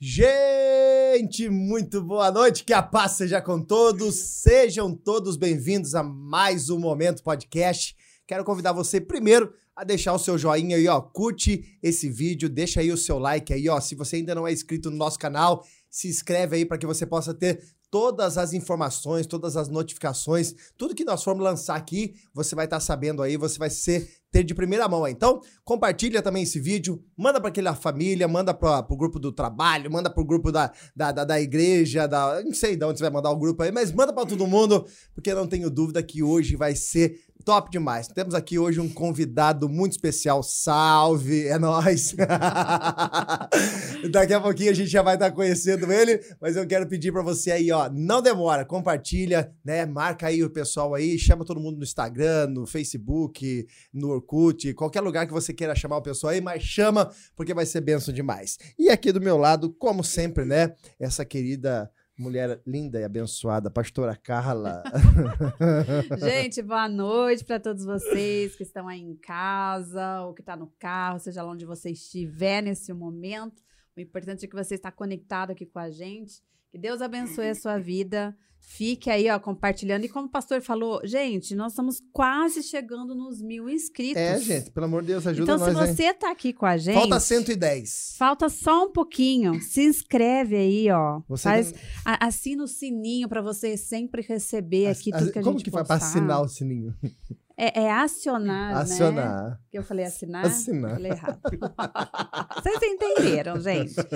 Gente, muito boa noite, que a paz seja com todos. Sejam todos bem-vindos a mais um Momento Podcast. Quero convidar você primeiro a deixar o seu joinha aí, ó, curte esse vídeo, deixa aí o seu like aí, ó. Se você ainda não é inscrito no nosso canal, se inscreve aí para que você possa ter todas as informações, todas as notificações, tudo que nós formos lançar aqui, você vai estar tá sabendo aí, você vai ser ter de primeira mão. Então, compartilha também esse vídeo, manda para aquela família, manda para o grupo do trabalho, manda para o grupo da, da, da, da, igreja, da, não sei de onde você vai mandar o grupo aí, mas manda para todo mundo, porque não tenho dúvida que hoje vai ser top demais. Temos aqui hoje um convidado muito especial. Salve, é nós. Daqui a pouquinho a gente já vai estar conhecendo ele, mas eu quero pedir para você aí, ó, não demora, compartilha, né? Marca aí o pessoal aí, chama todo mundo no Instagram, no Facebook, no Orkut, qualquer lugar que você queira chamar o pessoal aí, mas chama porque vai ser benção demais. E aqui do meu lado, como sempre, né, essa querida mulher linda e abençoada, pastora Carla. Gente, boa noite para todos vocês que estão aí em casa ou que estão tá no carro, seja lá onde você estiver nesse momento. O importante é que você está conectado aqui com a gente. Que Deus abençoe a sua vida. Fique aí, ó, compartilhando. E como o pastor falou, gente, nós estamos quase chegando nos mil inscritos. É, gente, pelo amor de Deus, ajuda então, nós. Então, se você hein? tá aqui com a gente. Falta 110. Falta só um pouquinho. Se inscreve aí, ó. Você faz, tem... assina o sininho para você sempre receber aqui tudo que a como gente Como que faz para assinar o sininho? É, é acionar, acionar, né? Eu falei assinar? Assinar. Falei errado. Vocês entenderam, gente.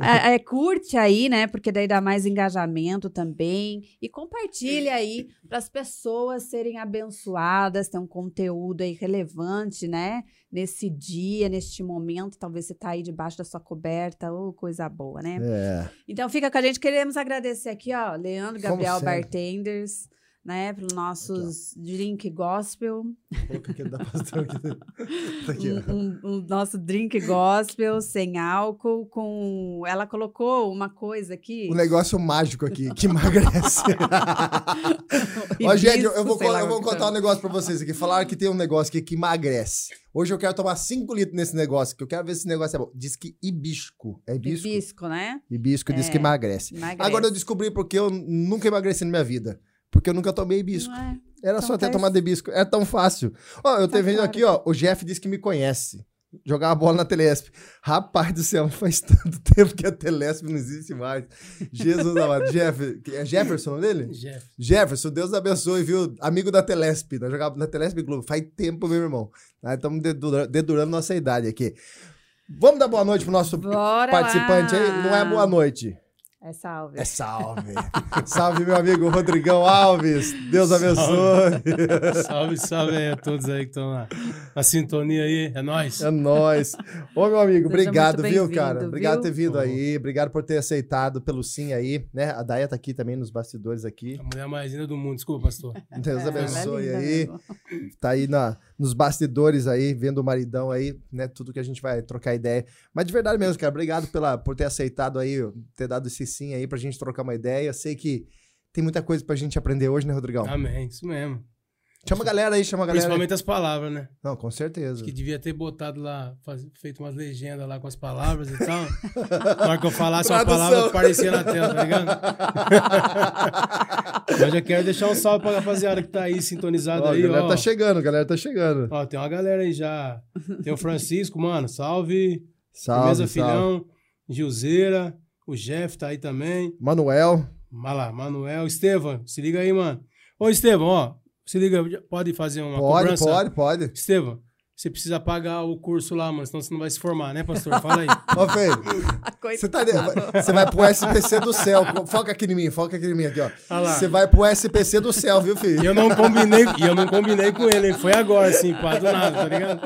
É, é, curte aí, né? Porque daí dá mais engajamento também. E compartilha aí para as pessoas serem abençoadas, ter um conteúdo aí relevante, né? Nesse dia, neste momento. Talvez você tá aí debaixo da sua coberta, ou oh, coisa boa, né? É. Então fica com a gente. Queremos agradecer aqui, ó, Leandro, Gabriel Bartenders né? Para os nossos aqui, drink gospel. Aqui, tá aqui, um, um, um, nosso drink gospel sem álcool, com. Ela colocou uma coisa aqui. Um negócio mágico aqui, que emagrece. Ó, gente, eu, eu vou, eu vou contar um negócio para vocês aqui. Falaram que tem um negócio aqui que emagrece. Hoje eu quero tomar 5 litros nesse negócio, que eu quero ver se esse negócio é bom. Diz que hibisco. É hibisco? Hibisco, né? Hibisco é, diz que emagrece. emagrece. Agora eu descobri porque eu nunca emagreci na minha vida. Porque eu nunca tomei hibisco. É. Era então só ter tomado hibisco. É tão fácil. Ó, eu tá te vendo aqui, ó. O Jeff disse que me conhece. Jogar a bola na Telesp. Rapaz do céu, faz tanto tempo que a Telesp não existe mais. Jesus amado. Jeff, é Jefferson o nome dele? Jeff. Jefferson, Deus abençoe, viu? Amigo da Telesp. Nós jogávamos na Telesp Globo. Faz tempo, meu irmão. Estamos dedurando nossa idade aqui. Vamos dar boa noite pro nosso Bora participante lá. aí? Não é boa noite. É salve. É salve. salve, meu amigo Rodrigão Alves. Deus abençoe. Salve, salve aí a todos aí que estão na, na, sintonia aí. É nóis. É nóis. Ô, meu amigo, Seja obrigado, viu, cara? Obrigado por ter vindo aí. Obrigado por ter aceitado pelo sim aí, né? A Daia tá aqui também nos bastidores aqui. A mulher mais linda do mundo, desculpa, pastor. Deus é, abençoe é aí. Mesmo. Tá aí na, nos bastidores aí, vendo o maridão aí, né? Tudo que a gente vai trocar ideia. Mas de verdade mesmo, cara, obrigado pela, por ter aceitado aí, ter dado esse sim aí pra gente trocar uma ideia. Sei que tem muita coisa pra gente aprender hoje, né, Rodrigão? Amém, isso mesmo. Chama a galera aí, chama a galera. Principalmente aí. as palavras, né? Não, com certeza. Acho que devia ter botado lá, faz, feito umas legendas lá com as palavras e tal. Na hora que eu falasse uma palavra, aparecia na tela, tá ligado? eu já quero deixar um salve pra rapaziada que tá aí sintonizado aí, ó. A galera ó. tá chegando, a galera tá chegando. Ó, tem uma galera aí já. Tem o Francisco, mano, salve. Salve, Firmeza Filhão, Gilzeira, o Jeff tá aí também. Manuel. Vai lá, Manuel. Estevam, se liga aí, mano. Ô, Estevam, ó, se liga, pode fazer uma pode, cobrança? Pode, pode, pode. Estevam, você precisa pagar o curso lá, mano, senão você não vai se formar, né, pastor? Fala aí. Ó, Feio, você, tá, você vai pro SPC do céu. Foca aqui em mim, foca aqui em mim, aqui, ó. Você vai pro SPC do céu, viu, filho? E eu não combinei, e eu não combinei com ele, foi agora, assim, pá, do nada, tá ligado?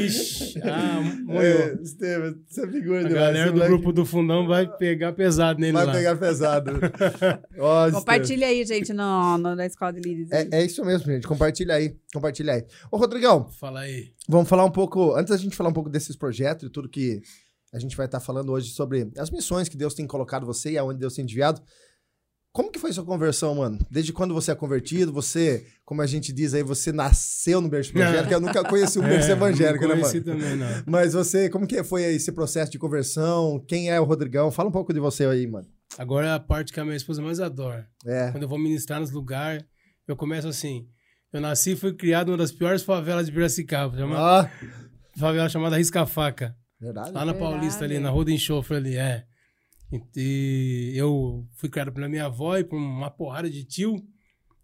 Ixi, ah, moiou. É, Estevam, você é figura A galera do grupo do fundão vai pegar pesado nele vai lá. Vai pegar pesado. ó, Compartilha aí, gente, no, no, na Escola de Líderes. É, é isso mesmo, gente. Compartilha aí, compartilha aí. Ô, Rodrigão. Fala aí. Vamos falar um pouco, antes da gente falar um pouco desses projetos e tudo que a gente vai estar falando hoje sobre as missões que Deus tem colocado você e aonde Deus tem enviado. Como que foi sua conversão, mano? Desde quando você é convertido? Você, como a gente diz aí, você nasceu no berço evangélico. Eu nunca conheci o berço É, evangélico, né, conheci mano? também, não. Mas você, como que foi esse processo de conversão? Quem é o Rodrigão? Fala um pouco de você aí, mano. Agora é a parte que a minha esposa mais adora. É. Quando eu vou ministrar nos lugares, eu começo assim. Eu nasci e fui criado numa das piores favelas de Piracicaba, chama, Ah, favela chamada Risca-Faca. verdade. Lá na Verdade. Paulista, ali, na Rua do Enxofre ali, é. E eu fui criado pela minha avó e por uma porrada de tio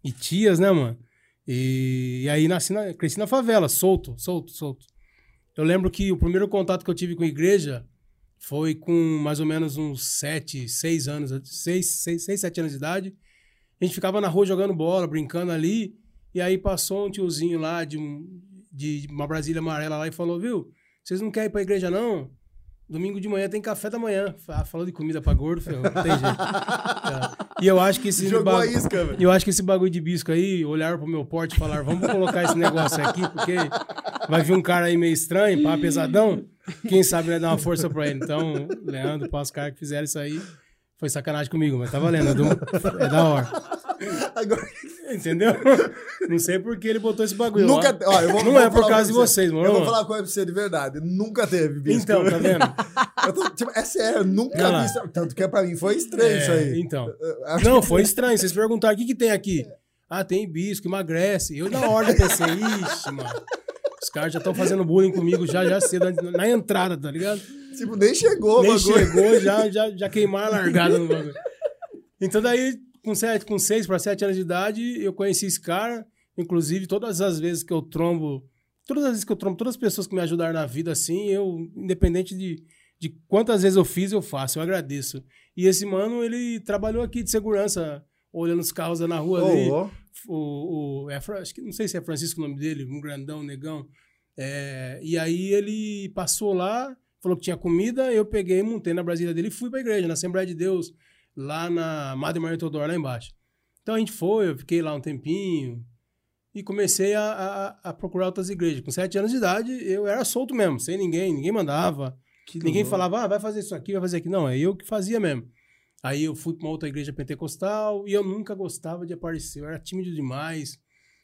e tias, né, mano? E, e aí nasci na, cresci na favela, solto, solto, solto. Eu lembro que o primeiro contato que eu tive com a igreja foi com mais ou menos uns sete, seis anos, seis, seis, seis, sete anos de idade. A gente ficava na rua jogando bola, brincando ali, e aí passou um tiozinho lá de, um, de uma Brasília amarela lá e falou, viu, vocês não querem ir pra igreja não? Domingo de manhã tem café da manhã. Ah, falou de comida pra gordo, ferrou, não tem jeito. É. E eu acho que esse Jogou a bagulho- isca, velho. eu acho que esse bagulho de bisco aí, olharam pro meu porte e falaram, vamos colocar esse negócio aqui, porque vai vir um cara aí meio estranho, pá, pesadão. Quem sabe vai dar uma força pra ele. Então, Leandro, pá, os caras que fizeram isso aí, foi sacanagem comigo, mas tá valendo. É, do- é da hora. Agora, Entendeu? Não sei por que ele botou esse bagulho. nunca. ó. Ó, eu vou, Não é por causa de vocês, mano. Eu vou falar uma coisa pra você de verdade. Nunca teve bisco. Então, tá vendo? Tô- tipo, é sério, nunca Olha vi isso. Tanto que pra mim foi estranho isso É, aí. Então. Não, foi estranho. Vocês perguntaram, o que, que tem aqui? Ah, tem bisco, emagrece. Eu na hora pensei, ixi, mano. Os caras já estão fazendo bullying comigo já, já cedo, na, entrada, tá ligado? Tipo, nem chegou Nem chegou, já, já, já queimaram a largada no bagulho. Então daí, com, sete, com seis para sete anos de idade, eu conheci esse cara. Inclusive, todas as vezes que eu trombo, todas as vezes que eu trombo, todas as pessoas que me ajudaram na vida, assim, eu, independente de, de quantas vezes eu fiz, eu faço, eu agradeço. E esse mano, ele trabalhou aqui de segurança, olhando os carros na rua ali. Ô, ô. O, o, é, acho que, não sei se é Francisco o nome dele, um grandão, negão. É, e aí ele passou lá, falou que tinha comida, eu peguei, montei na Brasília dele e fui pra igreja, na Assembleia de Deus, lá na Madre Maria Teodoro, lá embaixo. Então a gente foi, eu fiquei lá um tempinho e comecei a, a- a procurar outras igrejas. Com sete anos de idade, eu era solto mesmo, sem ninguém, ninguém mandava. Que Ninguém louco. falava, ah, vai fazer isso aqui, vai fazer aqui. Não, é eu que fazia mesmo. Aí eu fui para uma outra igreja pentecostal e eu nunca gostava de aparecer. Eu era tímido demais.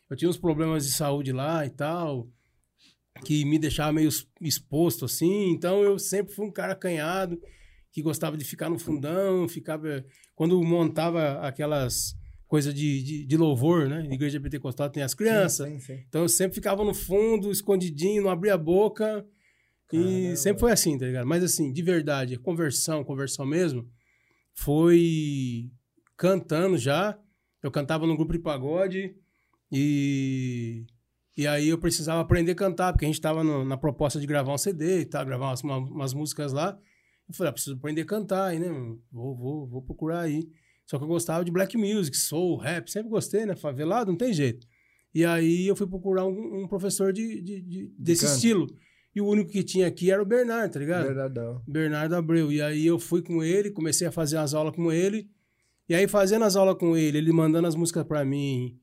Eu tinha uns problemas de saúde lá e tal, que me deixava meio exposto assim. Então eu sempre fui um cara acanhado, que gostava de ficar no fundão, ficava. Quando montava aquelas coisas de, de, de louvor, né? Igreja pentecostal tem as crianças. Sim, sim, sim. Então eu sempre ficava no fundo, escondidinho, não abria a boca. E Caramba. sempre foi assim, tá ligado? Mas assim, de verdade, conversão, conversão mesmo, foi cantando já. Eu cantava num grupo de pagode e, e aí eu precisava aprender a cantar, porque a gente tava no- na proposta de gravar um CD e tal, gravar umas, uma- umas músicas lá. Eu falei, ah, preciso aprender a cantar aí, né? Vou, vou, vou procurar aí. Só que eu gostava de black music, soul, rap, sempre gostei, né? Favelado, não tem jeito. E aí eu fui procurar um, um professor de, de- de- desse canto. estilo. E o único que tinha aqui era o Bernardo, tá ligado? Verdadão. Bernardo Abreu. E aí eu fui com ele, comecei a fazer as aulas com ele. E aí, fazendo as aulas com ele, ele mandando as músicas pra mim,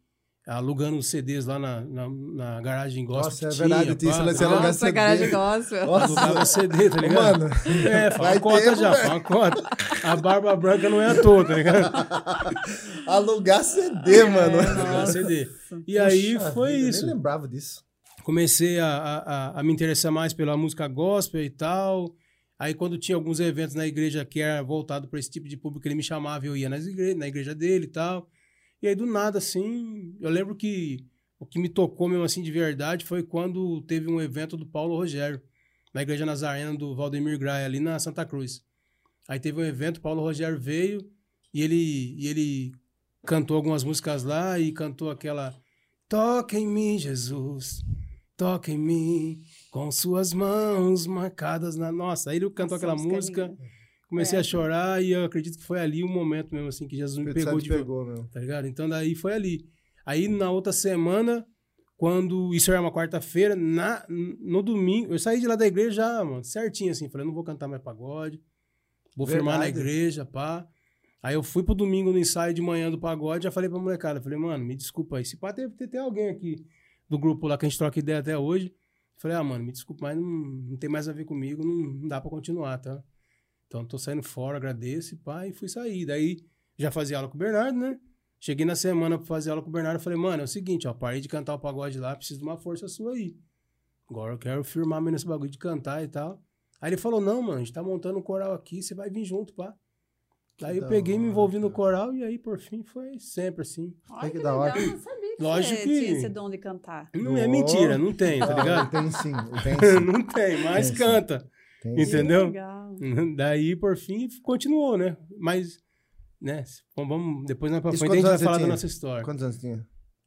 alugando os CDs lá na, na, na garagem gospel. Nossa, é verdade, tinha, esse tá ligado? alugar Nossa, CD. cara de gospel. Nossa. Alugava CD, tá ligado? Mano, É, uma cota tempo, já, fala uma cota. A barba branca não é à toa, tá ligado? alugar CD, mano. Alugar CD. E aí foi vida, isso. Nem lembrava disso. comecei a, a, a- a me interessar mais pela música gospel e tal. Aí, quando tinha alguns eventos na igreja que era voltado para esse tipo de público, ele me chamava e eu ia nas igre na igreja dele e tal. E aí, do nada, assim, eu lembro que o que me tocou mesmo assim de verdade foi quando teve um evento do Paulo Rogério, na igreja Nazarena do Valdemir Graia, ali na Santa Cruz. Aí teve um evento, Paulo Rogério veio e ele, e ele cantou algumas músicas lá e cantou aquela Toca em mim, Jesus, toca em mim, com suas mãos marcadas na. Nossa, aí ele cantou aquela música é música. Comecei É. a chorar e eu acredito que foi ali o momento mesmo, assim, que Jesus me pegou de pegou, meu. tá ligado? Então daí foi ali. Aí na outra semana, quando isso era uma quarta-feira, na no domingo, eu saí de lá da igreja já, mano, certinho assim, falei, não vou cantar mais pagode. Vou firmar na Verdade. igreja, pá. Aí eu fui pro domingo no ensaio de manhã do pagode, já falei pra molecada, falei, mano, me desculpa aí, se pá, deve ter, ter alguém aqui do grupo lá que a gente troca ideia até hoje. Falei, ah, mano, me desculpa, mas não, não tem mais a ver comigo, não, não dá pra continuar, tá? Então tô saindo fora, agradeço e pá, e fui sair. Daí Já fazia aula com o Bernardo, né? Cheguei na semana pra fazer aula com o Bernardo. Falei, mano, é o seguinte, ó, parei de cantar o pagode lá, preciso de uma força sua aí. Agora eu quero firmar mesmo nesse bagulho de cantar e tal. Aí ele falou, não, mano, a gente tá montando um coral aqui, você vai vir junto, pá. aí eu peguei, me hora, envolvi no cara. coral e aí, por fim, foi sempre assim. Olha que que da hora. eu não sabia que Lógico você que- tinha esse dom de cantar. Não é mentira, não tem, tá ligado? Tem sim, tem sim. não tem, mas Tem sim. canta. Sim. Entendeu? Legal. Daí, por fim, continuou, né? Mas, né? Vamos, vamos- depois Isso frente a gente vai falar da tinha? nossa história. Quantos anos tinha?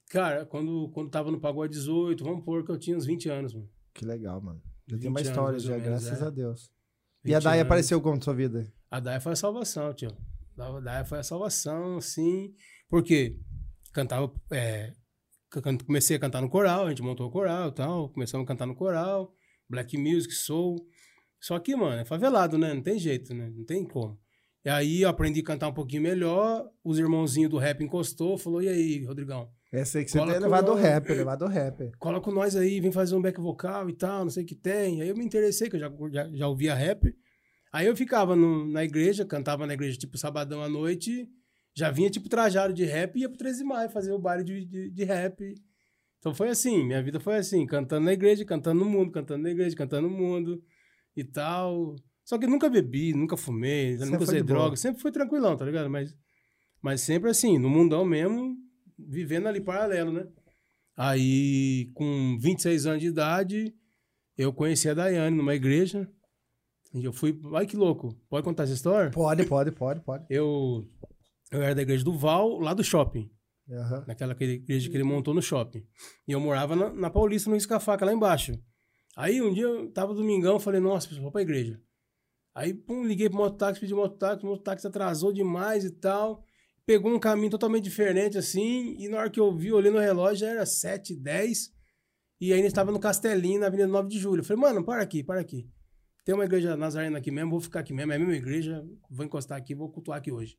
Cara, quando, quando tava no Pagode 18, vamos pôr que eu tinha uns 20 anos, mano. Que legal, mano. Já tem 20 uma história já, menos, graças é. a Deus. E 20 a Dai anos. apareceu como na sua vida? A Daia foi a salvação, tio. A Daia foi a salvação, assim. Porque cantava. É, comecei a cantar no coral, a gente montou o coral e tal. Começamos a cantar no coral, black music, soul. Só que, mano, é favelado, né? Não tem jeito, né? Não tem como. E aí eu aprendi a cantar um pouquinho melhor. Os irmãozinhos do rap encostou, falou: e aí, Rodrigão? Essa aí que você tem com levado nós. rap, levado o rap. cola com nós aí, vem fazer um back vocal e tal, não sei o que tem. Aí eu me interessei, que eu já, já, já ouvia rap. Aí eu ficava no- na igreja, cantava na igreja tipo sabadão à noite, já vinha tipo trajado de rap e ia pro 13 de maio fazer o baile de, de, de rap. Então foi assim, minha vida foi assim, cantando na igreja, cantando no mundo, cantando na igreja, cantando no mundo e tal. Só que nunca bebi, nunca fumei, Sempre nunca foi usei boa. droga, sempre fui tranquilão, tá ligado? Mas, mas sempre assim, no mundão mesmo, vivendo ali paralelo, né? Aí, com 26 anos de idade, eu conheci a Daiane numa igreja. E eu fui. Ai, que louco. Pode contar essa história? Pode, pode, pode, pode. Eu, eu era da igreja do Val, lá do shopping. Aham. Naquela igreja que ele montou no shopping. E eu morava na, na Paulista, no Riscafaca, lá embaixo. Aí um dia eu tava domingão, falei, nossa, vou pra igreja. Aí, pum, liguei pro mototáxi, pedi mototáxi, o mototáxi atrasou demais e tal. Pegou um caminho totalmente diferente, assim, e na hora que eu vi, olhei no relógio, já era 7, 10, e ainda estava no Castelinho, na Avenida 9 de Julho. Falei, mano, para aqui, para aqui. Tem uma igreja nazarena aqui mesmo, vou ficar aqui mesmo, é a mesma igreja, vou encostar aqui, vou cultuar aqui hoje.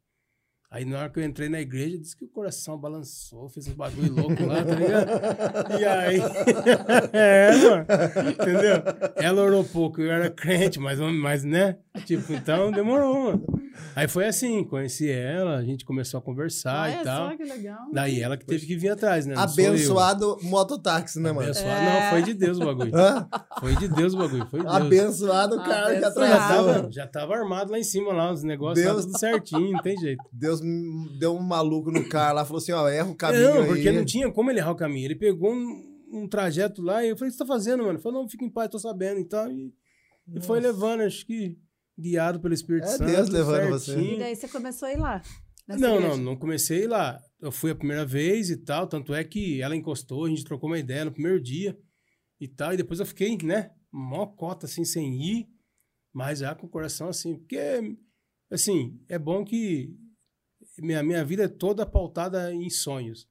Aí na hora que eu entrei na igreja, disse que o coração balançou, fez uns bagulho louco lá, tá ligado? E aí. é, mano. Entendeu? Ela orou pouco, eu era crente, mas, mas né? Tipo, então demorou, mano. Aí foi assim, conheci ela, a gente começou a conversar Olha e tal. só que legal. Daí ela que teve que vir atrás, né? Não. Abençoado mototáxi, né, mano? Abençoado. É. Não, foi de Deus o bagulho. Hã? Foi de Deus o bagulho, foi de Deus. Abençoado o cara que Abençoado. Já atrasou. tava, já tava armado lá em cima, lá, os negócios, Deus- tava tudo certinho, não tem jeito. Deus deu um maluco no carro lá, falou assim, ó, erra o caminho não, aí. porque não tinha como ele errar o caminho. Ele pegou um, um trajeto lá e eu falei, o que você tá fazendo, mano? Ele falou, não, fica em paz, tô sabendo e tal. E, e foi levando, acho que guiado pelo Espírito É Santo. Deus levando você. certinho. E daí você começou a ir lá? Não, igreja? não, não comecei lá. Eu fui a primeira vez e tal, tanto é que ela encostou, a gente trocou uma ideia no primeiro dia e tal, e depois eu fiquei, né, mó cota assim, sem ir, mas já com o coração assim, porque, assim, é bom que minha, minha vida é toda pautada em sonhos.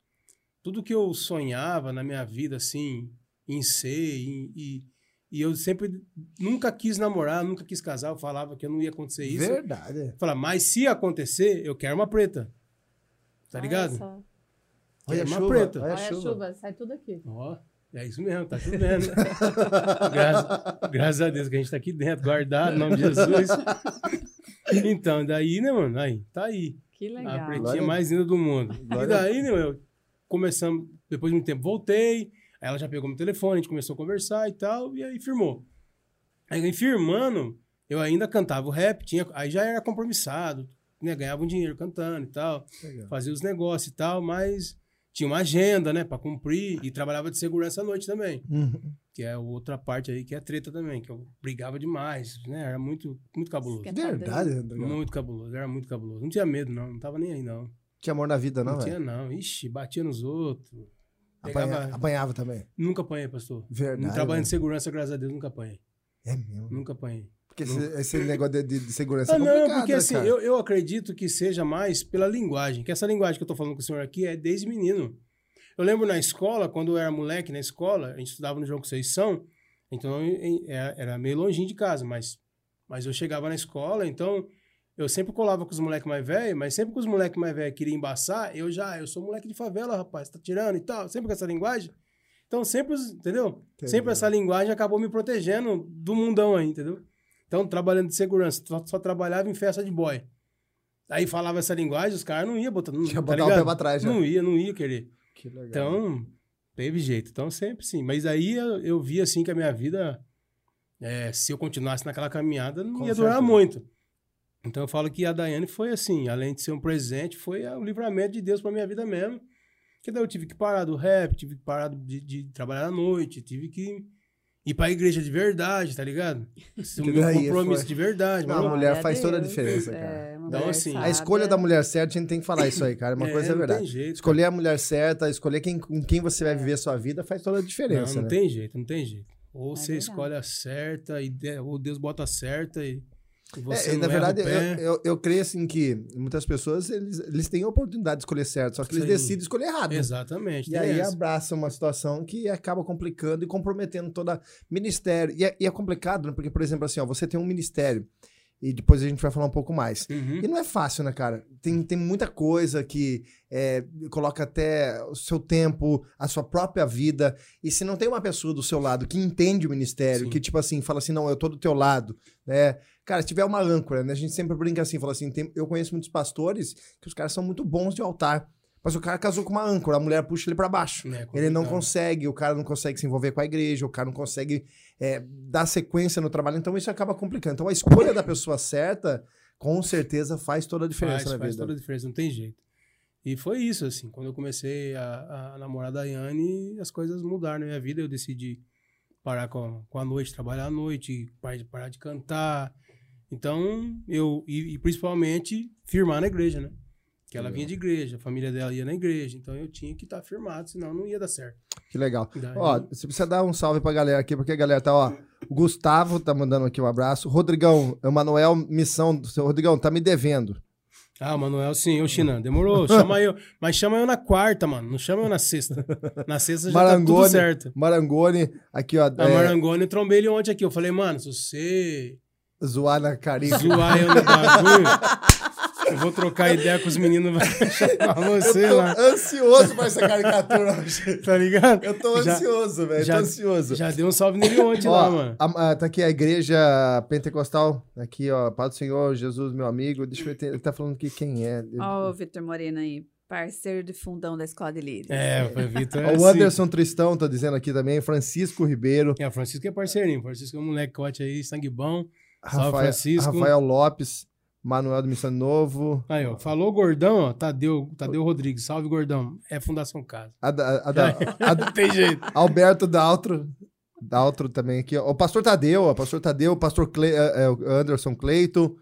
Tudo que eu sonhava na minha vida, assim, em ser, em- e, e eu sempre nunca quis namorar, nunca quis casar, eu falava que não ia acontecer isso. Verdade. Fala, mas se acontecer, eu quero uma preta. Tá Olha ligado? só. Olha a uma chuva, preta. olha Olha a a chuva. chuva, sai tudo aqui. Ó, é isso mesmo, tá chovendo. graças, graças a Deus que a gente tá aqui dentro, guardado, em nome de Jesus. Então, daí, né, mano? Aí, tá aí. Que A legal. pretinha Glória- mais linda do mundo. Glória- E daí, né, eu começamos, depois de muito tempo, voltei. Aí ela já pegou meu telefone, a gente começou a conversar e tal, e aí firmou. Aí firmando, eu ainda cantava o rap, tinha, aí já era compromissado, né? Ganhava um dinheiro cantando e tal, Legal. fazia os negócios e tal, mas tinha uma agenda, né, pra cumprir, e trabalhava de segurança à noite também, Uhum. que é outra parte aí que é treta também, que eu brigava demais, né? Era muito, muito cabuloso. Que é Verdade, Rodrigão. Muito cabuloso, era muito cabuloso. Não tinha medo, não, não tava nem aí, não. Tinha amor na vida, não, Não, tinha, velho? não. Ixi, batia nos outros. Apanha-. Apanhava também. Nunca apanhei, pastor. Verdade. No trabalho de segurança, graças a Deus, nunca apanhei. É mesmo. Nunca apanhei. Porque esse, esse negócio de, de- segurança Ah, é complicado, não, porque né, assim, cara? eu, eu acredito que seja mais pela linguagem. Que essa linguagem que eu tô falando com o senhor aqui é desde menino. Eu lembro na escola, quando eu era moleque na escola, a gente estudava no João Conceição, então era era meio longinho de casa, mas, mas eu chegava na escola, então eu sempre colava com os moleques mais velhos, mas sempre que os moleques mais velhos queriam embaçar, eu já, eu sou moleque de favela, rapaz, tá tirando e tal, sempre com essa linguagem. Então sempre, entendeu? Entendi. Sempre essa linguagem acabou me protegendo do mundão aí, entendeu? Então, trabalhando de segurança, só, só trabalhava em festa de boy. Aí falava essa linguagem, os caras não iam botar. Não, Tinha tá botar o pé pra trás já. Não ia, não ia querer. Que legal. Então, teve jeito. Então, sempre sim. Mas aí eu, eu vi assim que a minha vida, é, se eu continuasse naquela caminhada, não Com ia durar certeza. muito. Então eu falo que a Daiane foi assim, além de ser um presente, foi o livramento de Deus pra minha vida mesmo. Que daí eu tive que parar do rap, tive que parar de, de trabalhar à noite, tive que ir pra igreja de verdade, tá ligado? Esse é meu compromisso foi- de verdade. Não, mano. a mulher Glória faz toda a diferença, É, cara. uma Então, assim, a A escolha da mulher certa, a gente tem que falar isso aí, cara. É uma É, coisa é não verdade. tem jeito. cara. Escolher a mulher certa, escolher quem, com quem você vai viver a sua vida faz toda a Não, diferença, não né? tem jeito, não tem jeito. Ou É você verdade. escolhe a certa, e ou Deus bota a certa e, É, você não na verdade, eu, eu, eu creio assim que muitas pessoas eles, eles têm a oportunidade de escolher certo, só que eles Sim. decidem escolher errado. Exatamente. E aí essa. abraça uma situação que acaba complicando e comprometendo toda ministério. E é, e é complicado, né? Porque, por exemplo, assim, ó, você tem um ministério, e depois a gente vai falar um pouco mais. Uhum. E não é fácil, né, cara? Tem, tem muita coisa que é, coloca até o seu tempo, a sua própria vida. E se não tem uma pessoa do seu lado que entende o ministério, Sim. que, tipo assim, fala assim, não, eu tô do teu lado, né? Cara, se tiver uma âncora, né? A gente sempre brinca assim, fala assim, tem- eu conheço muitos pastores que os caras são muito bons de altar. Mas o cara casou com uma âncora, a mulher puxa ele pra baixo. É Ele não consegue, o cara não consegue se envolver com a igreja, o cara não consegue é, dar sequência no trabalho, então isso acaba complicando. Então a escolha da pessoa certa, com certeza, faz toda a diferença faz, na faz vida. toda a diferença, não tem jeito. E foi isso, assim, quando eu comecei a, a namorar a Daiane, as coisas mudaram na minha vida, eu decidi parar com, com a noite, trabalhar à noite, parar de, parar de cantar. Então, eu, e, e principalmente, firmar na igreja, né? Que ela Legal. vinha de igreja, a família dela ia na igreja, então eu tinha que estar firmado, senão não ia dar certo. Que legal. Daí- Ó, você precisa dar um salve pra galera aqui, porque a galera tá, ó. O Gustavo tá mandando aqui um abraço. Rodrigão, Emanuel Missão. Seu Rodrigão, tá me devendo. Ah, o Manuel, sim, ô China, demorou. Chama eu. Mas chama eu na quarta, mano. Não chama eu na sexta. Na sexta já tá tudo Marangoni. certo. Marangoni, aqui, ó. A é, Marangoni, eu trombei ele ontem aqui. Eu falei, mano, se você zoar na carinha. zoar eu no bagulho, eu vou trocar ideia com os meninos, vai chamar você Eu lá. tô ansioso pra essa caricatura hoje. Tá ligado? Eu tô Já- ansioso, velho. já- Tô ansioso. Já deu um salve nele ontem lá, mano. a- a- tá aqui a igreja pentecostal. Aqui, ó. Paz do Senhor, Jesus, meu amigo. Deixa eu ver, ele tá falando aqui quem é. Ó, o Vitor Moreno aí, parceiro de fundão da Escola de Líderes. É, foi Vitor. É o assim. Anderson Tristão tá dizendo aqui também. Francisco Ribeiro. É, o Francisco é parceirinho. Francisco é um molecote aí, sangue bom. Salve, Rafael, Francisco. Rafael Lopes. Manuel do Missão Novo. Aí, ó. Falou gordão, ó. Tadeu, Tadeu Rodrigues. Salve, gordão. É Fundação Casa. A da- a da- a da- Não tem jeito. Alberto Daltro. Daltro também aqui, ó. O pastor Tadeu, ó. Pastor Tadeu, o pastor Cle, é, é, Anderson Cleito.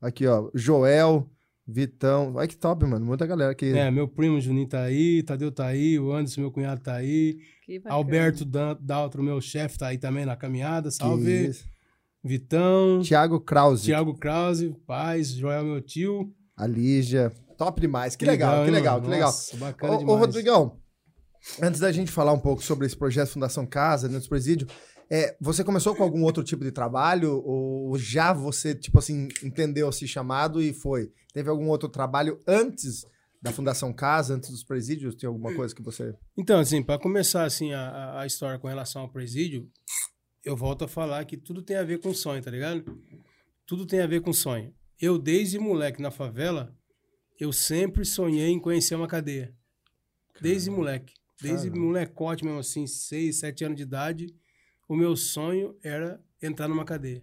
Aqui, ó. Joel, Vitão. Olha que top, mano. Muita galera aqui. É, meu primo Juninho tá aí, Tadeu tá aí, o Anderson, meu cunhado, tá aí. Alberto Daltro, meu chefe, tá aí também na caminhada. Que Salve. Vitão, Thiago Krause. Thiago Krause, paz, Joel, meu tio. A Lígia. Top demais. Que legal, que legal, mano? que legal. Nossa, bacana Ô, ô, demais. Rodrigão, antes da gente falar um pouco sobre esse projeto Fundação Casa, dentro do presídio, é, você começou com algum outro tipo de trabalho? Ou já você, tipo assim, entendeu esse chamado e foi? Teve algum outro trabalho antes da Fundação Casa, antes dos presídios? Tem alguma coisa que você. Então, assim, para começar assim a, a história com relação ao presídio, eu volto a falar que tudo tem a ver com sonho, tá ligado? Tudo tem a ver com sonho. Eu, desde moleque na favela, eu sempre sonhei em conhecer uma cadeia. Desde moleque. Desde Caramba. molecote mesmo assim, 6, 7 anos de idade, o meu sonho era entrar numa cadeia.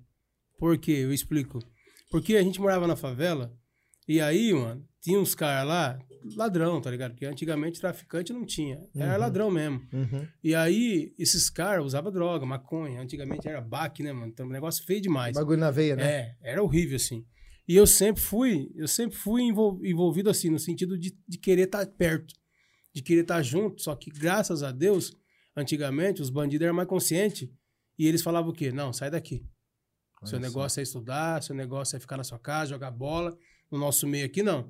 Por quê? Eu explico. Porque a gente morava na favela e aí, mano, tinha uns caras lá, ladrão, tá ligado? Porque antigamente traficante não tinha. Era Uhum. ladrão mesmo. Uhum. E aí, esses caras usavam droga, maconha. Antigamente era baque, né, mano? Então, um negócio feio demais. Bagulho na veia, né? É, era horrível, assim. E eu sempre fui, eu sempre fui envol- envolvido, assim, no sentido de, de querer estar perto, de querer estar junto. Só que, graças a Deus, antigamente, os bandidos eram mais conscientes e eles falavam o quê? Não, sai daqui. Seu negócio é estudar, seu negócio é ficar na sua casa, jogar bola. No nosso meio aqui, não.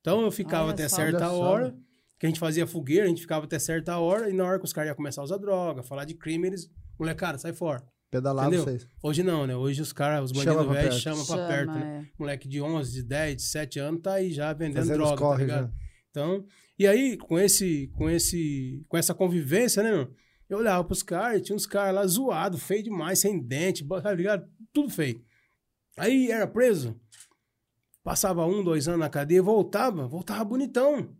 Então eu ficava Olha até só. certa hora, que a gente fazia fogueira, a gente ficava até certa hora, e na hora que os caras iam começar a usar droga, falar de crime, eles, molecada, sai fora. Pedalava Entendeu? vocês. Hoje não, né? Hoje os caras, os bandidos velhos chamam pra Chama, perto, né? é. Moleque de 11, de 10, de 7 anos tá aí já vendendo Fazendo droga, tá corre ligado? já. Então, e aí, com esse, com esse, com essa convivência, né, meu? Eu olhava pros caras e tinha uns caras lá zoados, feio demais, sem dente, tá ligado? Tudo feio. Aí era preso. Passava um, dois anos na cadeia, voltava, voltava bonitão.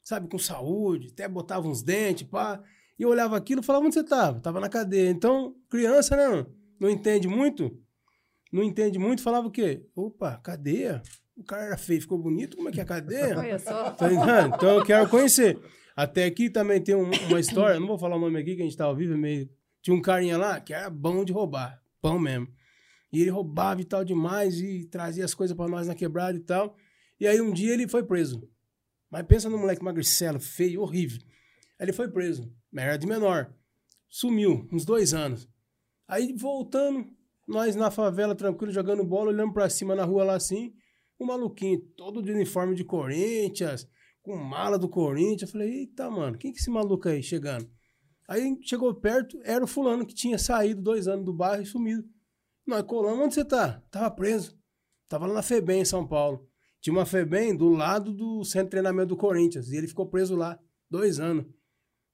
Sabe, com saúde, até botava uns dentes, pá. E eu olhava aquilo e falava, onde você tava? Tava na cadeia. Então, criança, né? Não entende muito. Não entende muito, falava o quê? Opa, cadeia? O cara era feio, ficou bonito, como é que é a cadeia? Olha só. Tá ligado? Então eu quero conhecer. Até aqui também tem um- uma história, não vou falar o nome aqui, que a gente tá ao vivo, é meio. Tinha um carinha lá que era bom de roubar, bom mesmo. E ele roubava e tal demais e trazia as coisas pra nós na quebrada e tal. E aí um dia ele foi preso. Mas pensa no moleque magricelo, feio, horrível. Ele foi preso, era de menor. Sumiu, uns dois anos. Aí voltando, nós na favela, tranquilo, jogando bola, olhando pra cima na rua lá assim, um maluquinho, todo de uniforme de Corinthians, com mala do Corinthians. Eu falei, eita, mano, quem que é esse maluco aí chegando? Aí chegou perto, era o fulano que tinha saído dois anos do bairro e sumido. Nós colamos, onde você tá? Tava preso. Tava lá na FEBEM, em São Paulo. Tinha uma FEBEM do lado do centro de treinamento do Corinthians. E ele ficou preso lá. Dois anos.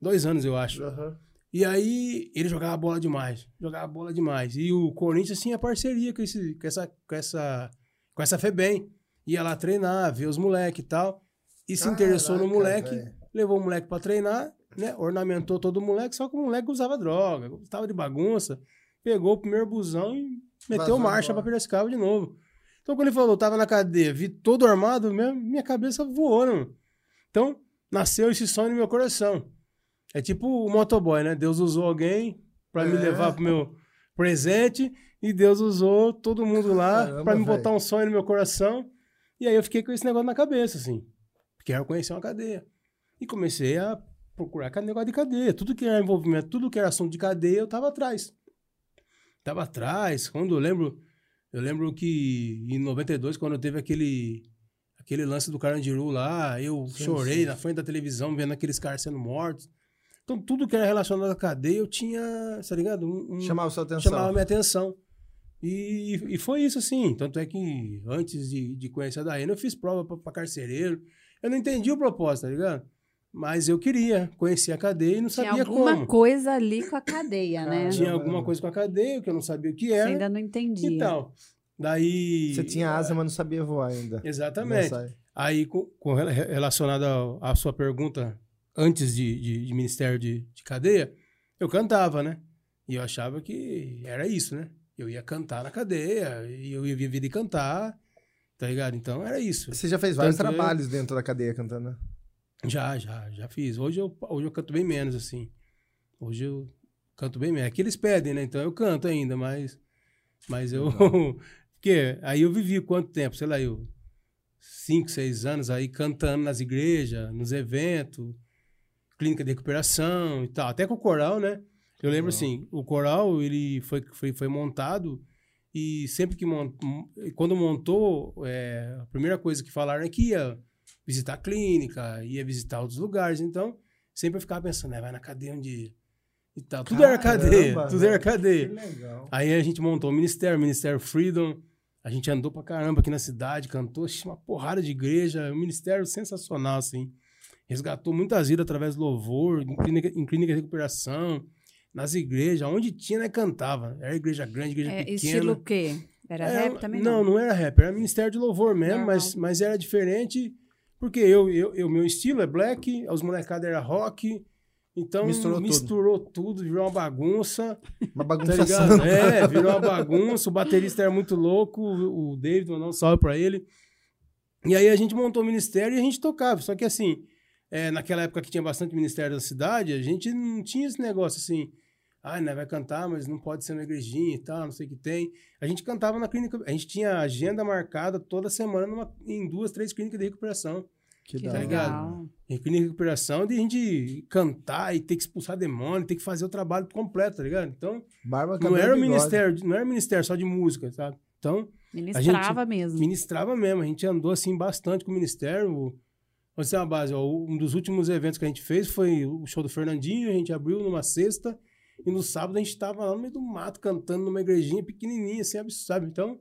Dois anos, eu acho. Aham. E aí ele jogava bola demais, jogava bola demais. E o Corinthians tinha parceria com, esse, com essa com essa com essa Febem. Ia lá treinar, ver os moleques e tal. E se interessou no moleque, velho. levou o moleque pra treinar, né? Ornamentou todo o moleque, só que o moleque usava droga, gostava de bagunça. Pegou o primeiro busão e meteu Vazou marcha pra Piracicaba de novo. Então quando ele falou, tava na cadeia, vi todo armado, mesmo, minha cabeça voou, né? mano? Então nasceu esse sonho no meu coração. É tipo o motoboy, né? Deus usou alguém me É. levar pro meu presente e Deus usou todo mundo lá pra me botar um sonho no meu coração. E aí eu fiquei com esse negócio na cabeça, assim. Quero conhecer uma cadeia. E comecei a procurar negócio de cadeia. Tudo que era envolvimento, tudo que era assunto de cadeia, eu tava atrás. Tava atrás. Quando eu lembro, eu lembro que em 92, quando teve aquele aquele lance do Carandiru lá, eu Sim, chorei sim. na frente da televisão vendo aqueles caras sendo mortos. Então tudo que era relacionado à cadeia, eu tinha, tá ligado? Um, um- Chamava sua atenção. chamava minha atenção. E, e foi isso, assim. Tanto é que antes de, de conhecer a Daiane, eu fiz prova pra carcereiro. Eu não entendi o propósito, tá ligado? Mas eu queria conhecer a cadeia e não Tinha sabia alguma como. coisa ali com a cadeia, né? Caramba. Tinha alguma coisa com a cadeia que eu não sabia o que Você era. ainda não entendia. Então, daí... Você tinha asa, mas não sabia voar ainda. Exatamente. Aí, com, com rela- relacionado à sua pergunta antes de, de, de Ministério de, de Cadeia, eu cantava, né? E eu achava que era isso, né? Eu ia cantar na cadeia, e eu ia viver de cantar, tá ligado? Então era isso. Você já fez vários Tanto trabalhos dentro da cadeia cantando, né? Já, já, já fiz. Hoje eu, hoje eu canto bem menos, assim. Hoje eu canto bem menos. É que eles pedem, né? Então eu canto ainda, mas. Mas eu. Porque aí eu vivi quanto tempo? Sei lá, eu. Cinco, seis anos aí cantando nas igrejas, nos eventos, clínica de recuperação e tal. Até com o coral, né? Eu lembro Legal. assim, o coral, ele foi, foi, foi montado e sempre que mont, quando montou, é, a primeira coisa que falaram é que ia visitar a clínica, ia visitar outros lugares. Então, sempre eu ficava pensando, né, vai na cadeia dia. E tal. Tudo era cadeia, Caramba, tudo era cadeia. Que legal. Aí a gente montou o ministério, o Ministério Freedom. A gente andou pra caramba aqui na cidade, cantou uma porrada de igreja. Um ministério sensacional, assim. Resgatou muitas vidas através do louvor, em clínica, em clínica de recuperação, nas igrejas, onde tinha, né, cantava. Era igreja grande, igreja É, pequena. estilo o quê? Era É, rap também? Não, não era rap, era ministério de louvor mesmo, Normal. mas, mas era diferente, porque eu, eu, eu, meu estilo é black, os molecados era rock, então Misturou tudo. misturou tudo, virou uma bagunça, Uma tá bagunça santa. É, virou uma bagunça, o baterista era muito louco, o David, mandar um salve pra ele. E aí a gente montou o ministério e a gente tocava, só que assim, é, naquela época que tinha bastante ministério da cidade, a gente não tinha esse negócio assim, ah, né, vai cantar, mas não pode ser na igrejinha e tal, não sei o que tem. A gente cantava na clínica, a gente tinha agenda marcada toda semana numa- em duas, três clínicas de recuperação. Que Que Tá hora. ligado? Em clínica de recuperação, de a gente cantar e ter que expulsar demônio, ter que fazer o trabalho completo, tá ligado? Então, Barba, não era, bigode. ministério, não era ministério só de música, sabe? Então, Ministrava mesmo. ministrava mesmo. A gente andou assim bastante com o ministério. Vou dizer uma base, ó, um dos últimos eventos que a gente fez foi o show do Fernandinho, a gente abriu numa sexta, e no sábado a gente tava lá no meio do mato cantando numa igrejinha pequenininha, assim, sabe? Então,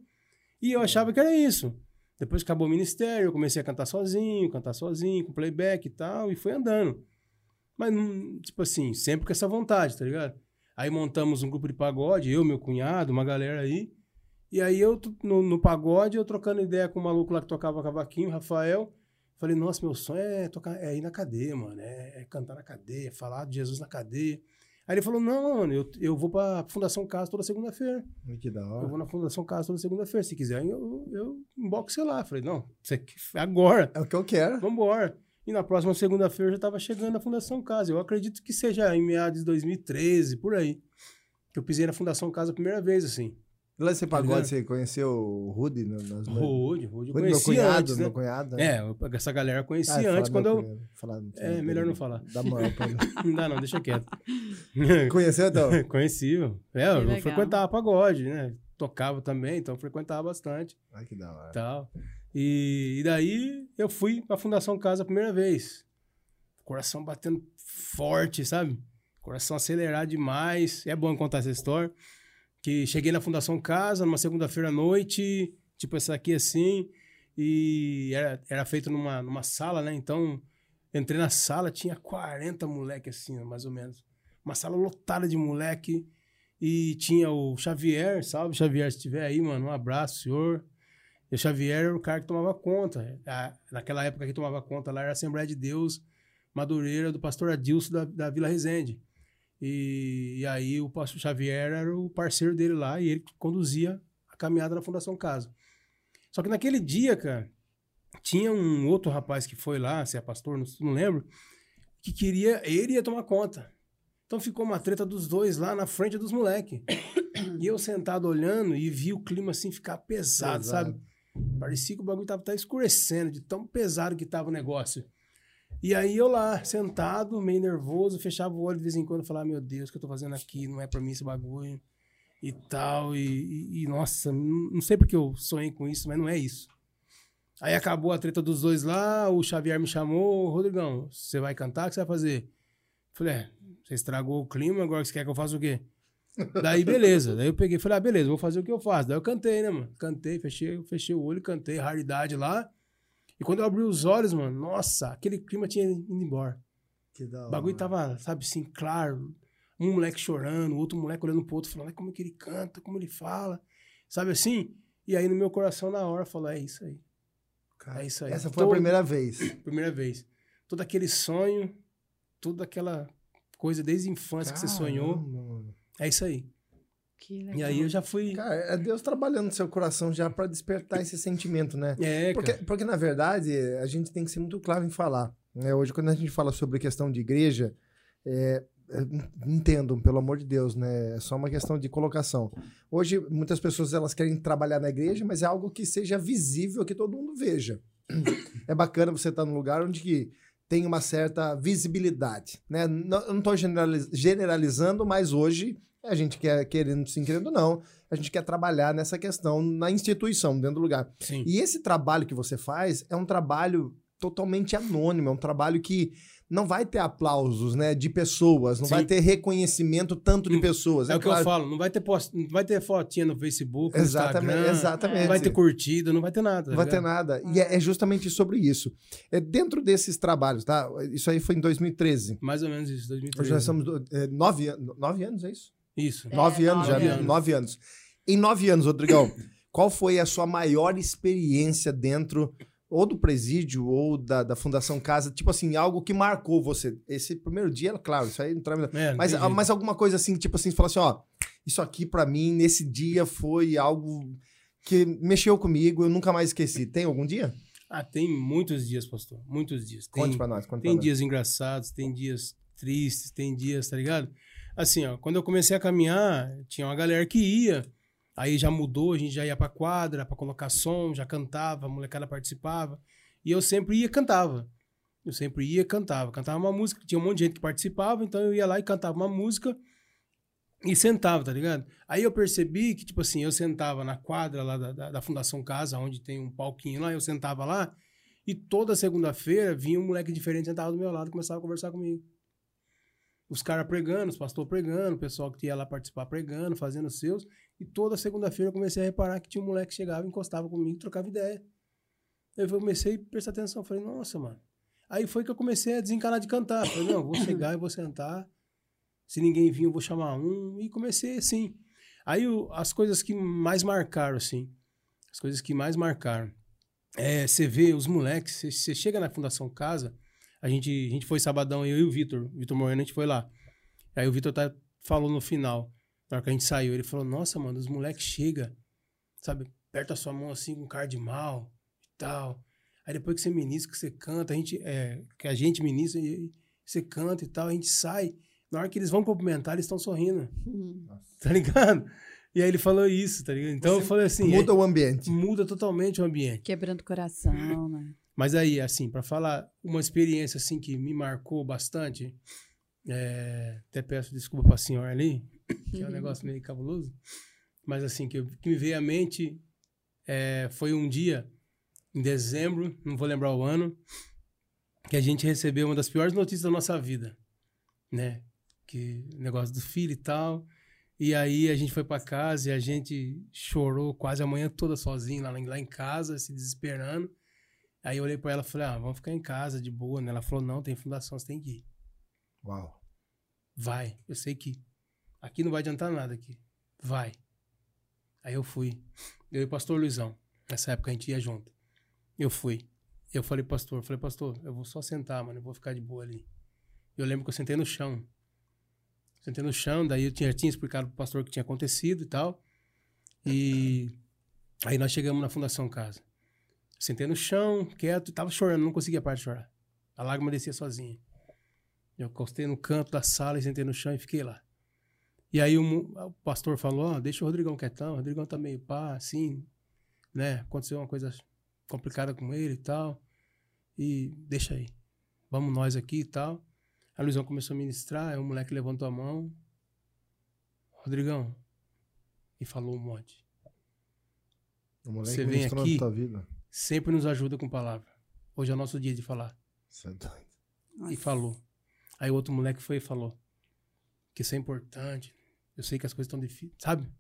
e eu achava que era isso. Depois acabou o ministério, eu comecei a cantar sozinho, cantar sozinho, com playback e tal, e foi andando. Mas, não- tipo assim, sempre com essa vontade, tá ligado? Aí montamos um grupo de pagode, eu, meu cunhado, uma galera aí, E aí eu, no, no pagode, eu trocando ideia com o maluco lá que tocava cavaquinho, Rafael. Falei, nossa, meu sonho é tocar, é ir na cadeia, mano. É, é cantar na cadeia, falar de Jesus na cadeia. Aí ele falou, não, mano, eu, eu vou pra Fundação Casa toda segunda-feira. Que da Eu hora. vou na Fundação Casa toda segunda-feira. Se quiser, eu, eu emboco você lá. Falei, não, você quer- agora. É o que eu quero. Vambora. E na próxima segunda-feira eu já estava chegando na Fundação Casa. Eu acredito que seja em meados de 2013, por aí. Que eu pisei na Fundação Casa a primeira vez, assim. Lá nesse Tá pagode, você conheceu o Rudy? No, nas Rude, Rude. Eu Rudy, meu conheci cunhado, antes, né? meu cunhado. né? É, essa galera eu conheci Ah, antes, quando eu... cunhado. Falar- É, melhor não falar. Dá moral pra. Não dá não, deixa quieto. Conheceu, então? conheci. É, eu legal. frequentava pagode, né? Tocava também, então eu frequentava bastante. Ai, que da hora. tal. E, e daí eu fui pra Fundação Casa a primeira vez. Coração batendo forte, sabe? Coração acelerado demais. É bom contar essa história. Que cheguei na Fundação Casa numa segunda-feira à noite, tipo essa aqui assim, e era, era feito numa, numa sala, né? Então, entrei na sala, tinha 40 moleque assim, mais ou menos. Uma sala lotada de moleque. E tinha o Xavier, salve Xavier, se estiver aí, mano, um abraço, senhor. E o Xavier era o cara que tomava conta. A- naquela época que tomava conta lá era a Assembleia de Deus Madureira do pastor Adilson da, da Vila Resende. E, e aí o pastor Xavier era o parceiro dele lá e ele conduzia a caminhada na Fundação Casa. Só que naquele dia, cara, tinha um outro rapaz que foi lá, se é pastor, não, não lembro, que queria, ele ia tomar conta. Então ficou uma treta dos dois lá na frente dos moleques. E eu sentado olhando e vi o clima assim ficar pesado, Pesado. sabe? Parecia que o bagulho tava, tava escurecendo de tão pesado que tava o negócio. E aí eu lá, sentado, meio nervoso, fechava o olho de vez em quando falava, meu Deus, o que eu tô fazendo aqui? Não é pra mim esse bagulho. E tal, e, e- e, nossa, não sei porque eu sonhei com isso, mas não é isso. Aí acabou a treta dos dois lá, o Xavier me chamou, Rodrigão, você vai cantar, o que você vai fazer? Falei, é, você estragou o clima, agora você quer que eu faça o quê? Daí, beleza. Daí eu peguei falei, ah, beleza, vou fazer o que eu faço. Daí eu cantei, né, mano? Cantei, fechei, fechei o olho, cantei, raridade lá. E quando eu abri os olhos, mano, nossa, aquele clima tinha ido embora. Que da hora. O bagulho tava, sabe, assim, claro. Um moleque chorando, outro moleque olhando pro outro, falando, "Ai, como é que ele canta, como ele fala. Sabe assim? E aí no meu coração, na hora, falou, é isso aí. Cara, É isso aí. Essa foi a Todo- primeira vez. Primeira vez. Todo aquele sonho, toda aquela coisa desde a infância que você sonhou. Caramba. É isso aí. Que legal. E aí eu já fui. Cara, é Deus trabalhando no seu coração já pra despertar esse sentimento, né? É, Porque, cara. porque, na verdade, a gente tem que ser muito claro em falar. né? Hoje, quando a gente fala sobre questão de igreja, é, é, entendam, pelo amor de Deus, né? É só uma questão de colocação. Hoje, muitas pessoas elas querem trabalhar na igreja, mas é algo que seja visível, que todo mundo veja. É bacana você estar num lugar onde que tem uma certa visibilidade, né? Não- Eu não estou generalizando, mas hoje a gente quer, querendo sim, querendo não, a gente quer trabalhar nessa questão na instituição, dentro do lugar. Sim. E esse trabalho que você faz é um trabalho totalmente anônimo, é um trabalho que não vai ter aplausos, né, de pessoas, não Sim. vai ter reconhecimento tanto de Hum, pessoas. É, o que claro- eu falo, não vai ter post... não vai ter fotinha no Facebook, no Exatamente, Instagram, exatamente. não vai ter curtida, não vai ter nada. Não vai ter nada. E é, é justamente sobre isso. É dentro desses trabalhos, tá? Isso aí foi em 2013. Mais ou menos isso, 2013. Hoje nós estamos é, nove, nove anos, é isso? Isso. É, nove anos já, nove né? anos. Nove anos. Em nove anos, Rodrigão, qual foi a sua maior experiência dentro ou do presídio ou da, da Fundação Casa? Tipo assim, algo que marcou você. Esse primeiro dia, claro, isso aí não tra- É, mas, ah, mas alguma coisa assim, tipo assim, você fala assim, ó, isso aqui pra mim, nesse dia, foi algo que mexeu comigo, eu nunca mais esqueci. Tem algum dia? Ah, tem muitos dias, pastor. Muitos dias. Tem, Conte pra nós, conte tem pra nós. dias engraçados, tem dias tristes, tem dias, tá ligado? Assim, ó, quando eu comecei a caminhar, tinha uma galera que ia. Aí já mudou, a gente já ia pra quadra pra colocar som, já cantava, a molecada participava. E eu sempre ia cantava. Eu sempre ia cantava. Cantava uma música, tinha um monte de gente que participava, então eu ia lá e cantava uma música e sentava, tá ligado? Aí eu percebi que, tipo assim, eu sentava na quadra lá da, da, da Fundação Casa, onde tem um palquinho lá, eu sentava lá, e toda segunda-feira vinha um moleque diferente, sentava do meu lado começava a conversar comigo. Os caras pregando, os pastores pregando, o pessoal que ia lá participar pregando, fazendo os seus. E toda segunda-feira eu comecei a reparar que tinha um moleque que chegava, encostava comigo, trocava ideia. Eu comecei a prestar atenção, falei, nossa, mano. Aí foi que eu comecei a desencanar de cantar. Falei, não, vou chegar e vou sentar. Se ninguém vir, eu vou chamar um. E comecei assim. Aí o- as coisas que mais marcaram, assim, as coisas que mais marcaram, é, você vê os moleques, você- você chega na Fundação Casa, a gente, a gente foi sabadão, eu e o Vitor, Vitor Moreno, a gente foi lá. Aí o Vitor tá, falou no final, na hora que a gente saiu, ele falou, nossa, mano, os moleques chegam, sabe, aperta a sua mão assim com cara de mal e tal. Aí depois que você ministra, que você canta, a gente, é, que a gente ministra, e, e você canta e tal, a gente sai. Na hora que eles vão cumprimentar, eles estão sorrindo, Hum. tá ligado? E aí ele falou isso, tá ligado? Então eu Você falei assim, Muda é, o ambiente. muda totalmente o ambiente. Quebrando o coração, né? Mas aí, assim, pra falar uma experiência assim que me marcou bastante, é, até peço desculpa pra senhora ali, que é um negócio meio cabuloso, mas assim, que, que me veio à mente é, foi um dia, em dezembro, não vou lembrar o ano, que a gente recebeu uma das piores notícias da nossa vida, né? Que negócio do filho e tal. E aí a gente foi pra casa e a gente chorou quase a manhã toda sozinho lá, lá em casa, se desesperando. Aí eu olhei pra ela e falei, ah, vamos ficar em casa de boa, né? Ela falou, não, tem fundação, você tem que ir. Uau. Vai, eu sei que aqui não vai adiantar nada aqui. Vai. Aí eu fui. Eu e o pastor Luizão. Nessa época a gente ia junto. Eu fui. Eu falei, pastor, eu falei, pastor, eu vou só sentar, mano, eu vou ficar de boa ali. Eu lembro que eu sentei no chão. Sentei no chão, daí eu tinha, tinha explicado pro pastor o que tinha acontecido e tal. E aí nós chegamos na Fundação Casa. Sentei no chão, quieto, tava chorando, não conseguia parar de chorar. A lágrima descia sozinha. Eu encostei no canto da sala e sentei no chão e fiquei lá. E aí o, o pastor falou, ó, deixa o Rodrigão quietão, o Rodrigão tá meio pá, assim, né? Aconteceu uma coisa complicada com ele e tal. E deixa aí. Vamos nós aqui e tal. A Luizão começou a ministrar, aí o moleque levantou a mão. Rodrigão. E falou um monte. O moleque Você vem aqui-. Sempre nos ajuda com palavra. Hoje é o nosso dia de falar. Você é doido. E falou. Aí o outro moleque foi e falou que isso é importante. Eu sei que as coisas estão difíceis, sabe?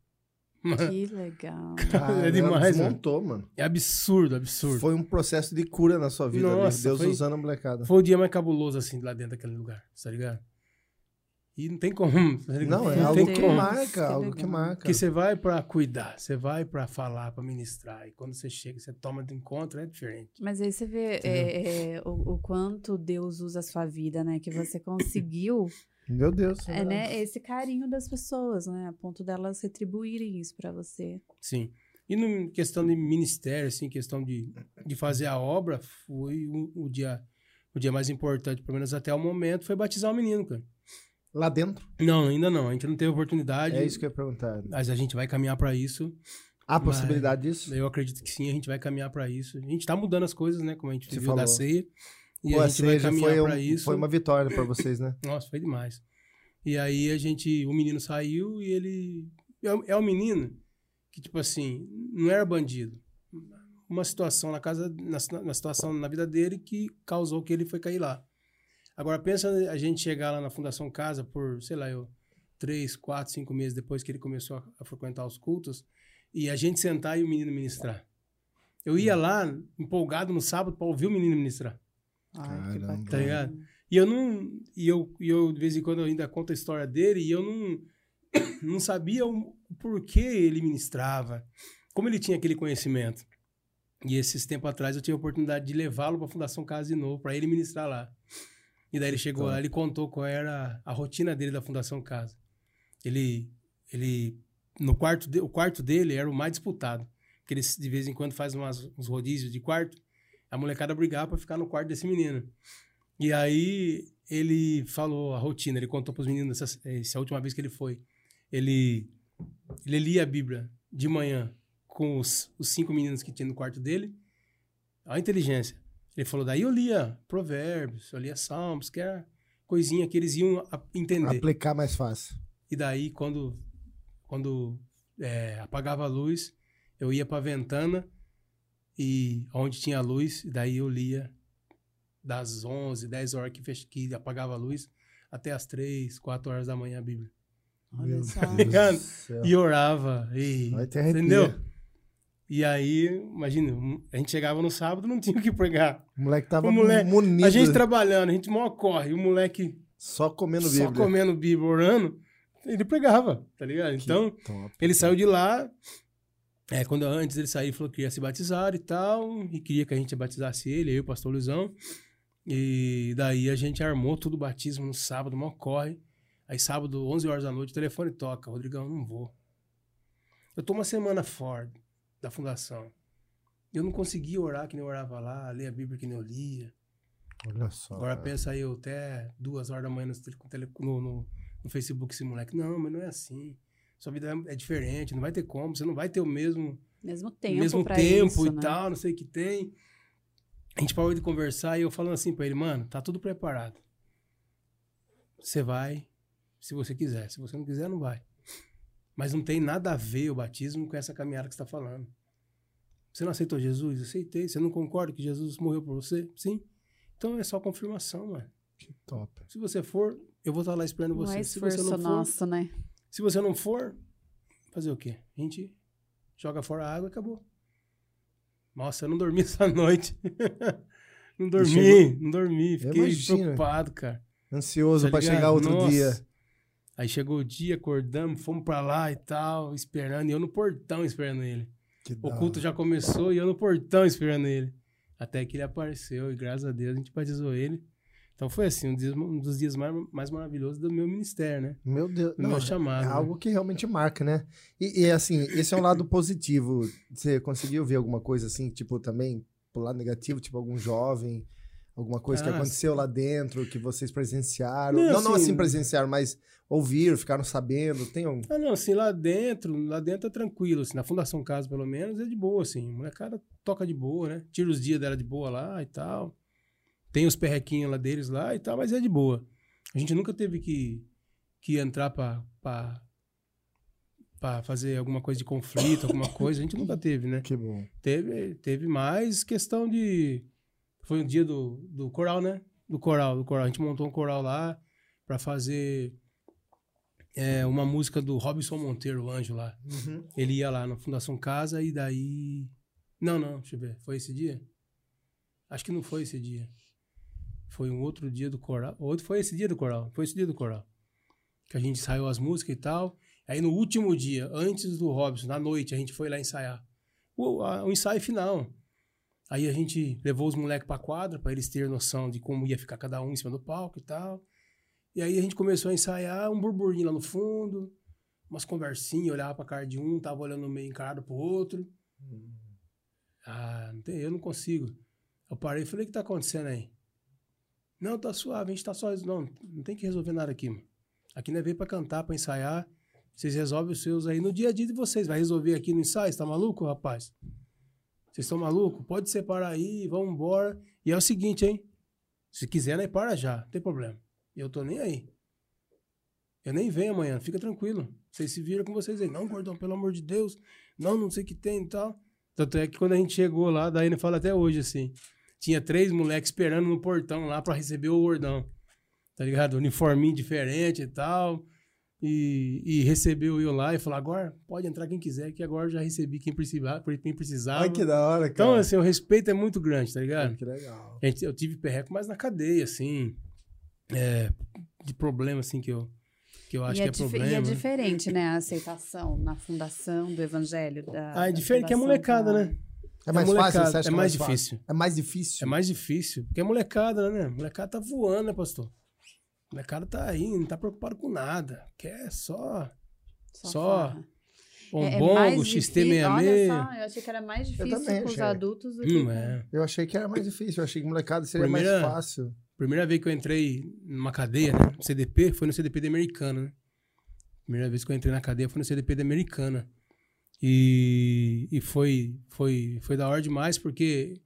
Que legal. Caramba, demais, mano. desmontou, mano. É absurdo, absurdo. Foi, Foi um processo de cura na sua vida. ali. Nossa, Deus foi- usando a molecada. o dia mais cabuloso, assim, lá dentro daquele lugar, tá ligado? E não tem como, tá? Não, é Meu algo que que marca, algo que marca. Porque você vai pra cuidar, você vai pra falar, pra ministrar. E quando você chega, você toma de encontro, é diferente. Mas aí você vê é, é, o, o quanto Deus usa a sua vida, né? Que você conseguiu, Meu Deus. é, né? Esse carinho das pessoas, né? A ponto delas retribuírem isso pra você. Sim. E no questão de ministério, assim, questão de, de fazer a obra, foi o, o dia o dia mais importante, pelo menos até o momento, foi batizar o menino, cara. Lá dentro. Não, ainda não. A gente não teve oportunidade. É isso que eu ia perguntar. Mas a gente vai caminhar pra isso. Há possibilidade disso? Eu acredito que sim, a gente vai caminhar pra isso. A gente tá mudando as coisas, né? Como a gente Você viu da falou. ceia. E Pô, a gente vai caminhar um- isso. foi uma vitória pra vocês, né? Nossa, foi demais. E aí a gente, o menino saiu e ele é, um- é um menino que tipo assim, não era bandido. Uma situação na casa, na, na situação na vida dele que causou que ele foi cair lá. Agora pensa a gente chegar lá na Fundação Casa por, sei lá, eu três, quatro, cinco meses depois que ele começou a, a frequentar os cultos e a gente sentar e o menino ministrar. Eu ia lá empolgado no sábado para ouvir o menino ministrar. Ai, que Caramba. bacana. Tá ligado? E eu não. E eu, e eu, de vez em quando, eu ainda conto a história dele e eu não, não sabia o porquê ele ministrava, como ele tinha aquele conhecimento. E esses tempos atrás eu tive a oportunidade de levá-lo para a Fundação Casa de novo, para ele ministrar lá. E daí ele chegou Tá. lá, ele contou qual era a rotina dele da Fundação Casa. Ele. ele no quarto, de, o quarto dele era o mais disputado. Porque ele de vez em quando faz umas, uns rodízios de quarto. A molecada brigava para ficar no quarto desse menino. E aí ele falou a rotina, ele contou para os meninos essa, essa última vez que ele foi. Ele, ele lia a Bíblia de manhã com os, os cinco meninos que tinha no quarto dele. A inteligência. Ele falou, daí eu lia provérbios, eu lia salmos, que era coisinha que eles iam entender. Aplicar mais fácil. E daí, quando, quando é, apagava a luz, eu ia para a ventana e onde tinha a luz, e daí eu lia das 11, 10 horas que, fech... que apagava a luz até as 3, 4 horas da manhã a Bíblia. Olha Meu só. Deus Ligado? do céu. E orava. E, Vai te arrepia. entendeu? E aí, imagina, a gente chegava no sábado não tinha o que pregar. O moleque tava O moleque- munido. A gente trabalhando, a gente mal corre, o moleque Só comendo só Bíblia. comendo Bíblia, orando. ele pregava, tá ligado? Que Então, top. ele saiu de lá. É, quando antes ele saiu, falou que ia se batizar e tal, e queria que a gente batizasse ele, eu e o pastor Luizão. E daí a gente armou tudo o batismo no sábado, mal corre. Aí sábado, 11 horas da noite, o telefone toca. Rodrigão, não vou. Eu tô uma semana fora da fundação. Eu não conseguia orar que nem eu orava lá, ler a Bíblia que nem eu lia. Olha só. Agora cara. pensa aí, eu até duas horas da manhã no, no, no- Facebook esse moleque. Não, mas não é assim. Sua vida é, é diferente, não vai ter como, você não vai ter o mesmo Mesmo tempo mesmo tempo isso, e né? tal, não sei o que tem. A gente parou de conversar e eu falando assim pra ele, mano, tá tudo preparado. Você vai, se você quiser. Se você não quiser, não vai. Mas não tem nada a ver o batismo com essa caminhada que você tá falando. Você não aceitou Jesus? Aceitei. Você não concorda que Jesus morreu por você? Sim. Então é só confirmação, mano. Que top. Se você for, eu vou estar lá esperando Não você. é se você não for, nosso, né? se você não for, fazer o quê? A gente joga fora a água e acabou. Nossa, eu não dormi essa noite. não dormi, chegou- não dormi. Fiquei imagino. preocupado, cara. Ansioso Tá pra ligado? chegar outro Nossa. dia. Aí chegou o dia, acordamos, fomos pra lá e tal, esperando. E eu no portão esperando ele. Que O culto já começou e eu no portão esperando ele. Até que ele apareceu e graças a Deus a gente batizou ele. Então foi assim, um, dia- um dos dias mais, mais maravilhosos do meu ministério, né? Meu Deus. Do Não, meu é chamado. né? algo que realmente marca, né? E, e, assim, esse é um lado positivo. Você conseguiu ver alguma coisa assim, tipo, também pro lado negativo, tipo, algum jovem, alguma coisa que Ah, aconteceu lá dentro, que vocês presenciaram? Não, Não, não assim- assim presenciaram, mas ouviram, ficaram sabendo. Tem um. Ah, não, assim, lá dentro, lá dentro é tranquilo, assim, na Fundação Casa, pelo menos, é de boa, assim. A molecada toca de boa, né? Tira os dias dela de boa lá e tal. Tem os perrequinhos lá deles lá e tal, mas é de boa. A gente nunca teve que, que entrar pra, pra, pra fazer alguma coisa de conflito, alguma coisa. A gente nunca teve, né? Que bom. Teve, teve mais questão de. Foi um dia do, do coral, né? Do coral, do coral. A gente montou um coral lá pra fazer é, uma música do Robson Monteiro, o anjo lá. Ele ia lá na Fundação Casa e daí. Não, não, deixa eu ver. Foi esse dia? Acho que não foi esse dia. Foi um outro dia do coral. Outro foi esse dia do coral. Foi esse dia do coral. Que a gente saiu as músicas e tal. Aí no último dia, antes do Robson, na noite, a gente foi lá ensaiar. O, a- o ensaio final. Aí a gente levou os moleques pra quadra pra eles terem noção de como ia ficar cada um em cima do palco e tal. E aí a gente começou a ensaiar um burburinho lá no fundo, umas conversinhas, olhava pra cara de um, tava olhando meio encarado pro outro. Ah, não tem, eu não consigo. Eu parei e falei, o que tá acontecendo aí? Não, tá suave, a gente tá só. Não, não tem que resolver nada aqui, mano. Aqui não é veio pra cantar, pra ensaiar. Vocês resolvem os seus aí no dia a dia de vocês. Vai resolver aqui no ensaio? Você tá maluco, rapaz? Vocês estão malucos? Pode separar aí, vamos embora. E é o seguinte, hein? Se quiser, né, para já, não tem problema. Eu tô nem aí. Eu nem venho amanhã, fica tranquilo. Vocês se viram com vocês aí. Não, gordão, pelo amor de Deus. Não, não sei o que tem e tal. Tanto é que quando a gente chegou lá, daí ele fala até hoje assim. Tinha três moleques esperando no portão lá pra receber o gordão. Tá ligado? Uniforminho diferente e tal. E, e recebeu eu lá e falou: agora pode entrar quem quiser, que agora eu já recebi quem precisava. Quem precisava. Ai, que da hora, cara. Então, assim, o respeito é muito grande, tá Ai, ligado? que legal. A gente- eu tive perreco, mas na cadeia, assim. É, de problema, assim, que eu, que eu acho e, que é é problema. e é né? diferente, né? A aceitação na fundação do evangelho. Da, Ah, é da diferente que é molecada, Pai. né? É mais molecada, fácil? Você acha é que mais fácil? difícil. É mais difícil? É mais difícil, porque é molecada, né? Molecada tá voando, né, pastor? Molecada tá aí, não tá preocupado com nada. Quer só Só farra. um É- é bongo, mais difícil- Olha XT66. só, eu achei que era mais difícil também com os adultos do que Hum, com- é. Eu achei que era mais difícil. Eu achei que molecada seria Primeira- mais fácil. Primeira vez que eu entrei numa cadeia, né? No CDP, foi no CDP da Americana, né? Primeira vez que eu entrei na cadeia foi no CDP da Americana. E, e foi, foi, foi da hora demais, porque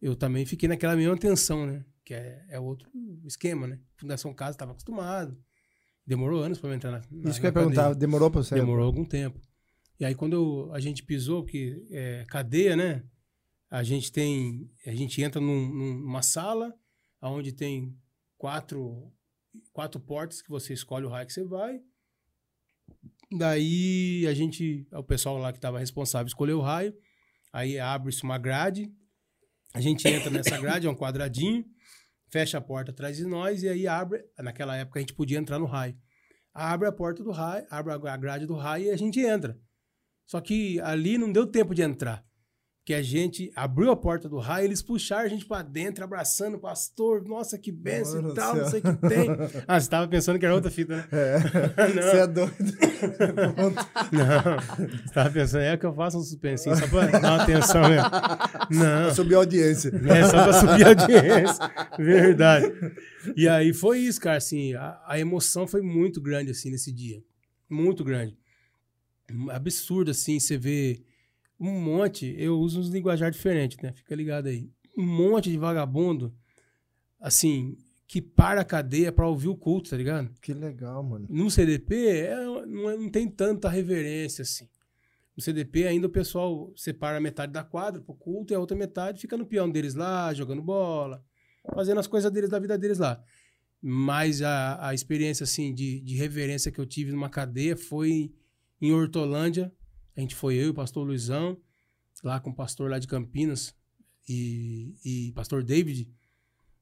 eu também fiquei naquela mesma tensão, né? Que é, é outro esquema, né? Fundação Casa estava acostumado. Demorou anos para entrar na, na Isso que eu ia perguntar. Demorou pra você? Demorou algum tempo. E aí, quando eu- a gente pisou, que é cadeia, né? A gente tem. A gente entra num- numa sala onde tem quatro, quatro portas que você escolhe o raio que você vai. Daí a gente. O pessoal lá que estava responsável escolheu o raio. Aí abre-se uma grade. A gente entra nessa grade, é um quadradinho, fecha a porta atrás de nós e aí abre. Naquela época a gente podia entrar no raio. abre a porta do raio, abre a grade do raio e a gente entra. Só que ali não deu tempo de entrar que a gente abriu a porta do raio, eles puxaram a gente para dentro, abraçando o pastor. Nossa, que benção Mano e tal, não sei o que tem. Ah, você tava pensando que era outra fita, né? É. Você é doido. não. Você tava pensando, é que eu faço um suspensinho só pra dar uma atenção mesmo. Não. Pra subir a audiência. É, só pra subir a audiência. Verdade. E aí foi isso, cara, assim, a, a emoção foi muito grande, assim, nesse dia. Muito grande. Absurdo, assim, você vê um monte, eu uso uns linguajar diferentes, né? Fica ligado aí. Um monte de vagabundo, assim, que para a cadeia para ouvir o culto, tá ligado? Que legal, mano. No CDP, é, não, é, não tem tanta reverência, assim. No CDP, ainda o pessoal separa metade da quadra pro culto e a outra metade fica no peão deles lá, jogando bola, fazendo as coisas deles da vida deles lá. Mas a, a experiência, assim, de, de reverência que eu tive numa cadeia foi em Hortolândia, a gente foi eu e o pastor Luizão, lá com o pastor lá de Campinas e, e pastor David.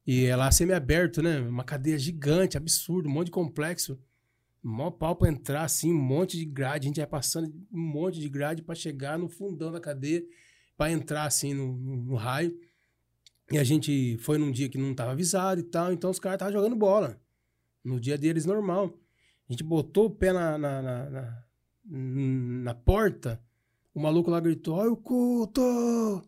E é lá semi-aberto, né? Uma cadeia gigante, absurdo, um monte de complexo. Mó pau pra entrar, assim, um monte de grade. A gente vai passando um monte de grade para chegar no fundão da cadeia, para entrar, assim, no, no, no, raio. E a gente foi num dia que não tava avisado e tal, então os caras estavam jogando bola. No dia deles, normal. A gente botou o pé na, na, na, na na porta, o maluco lá gritou: Olha o culto!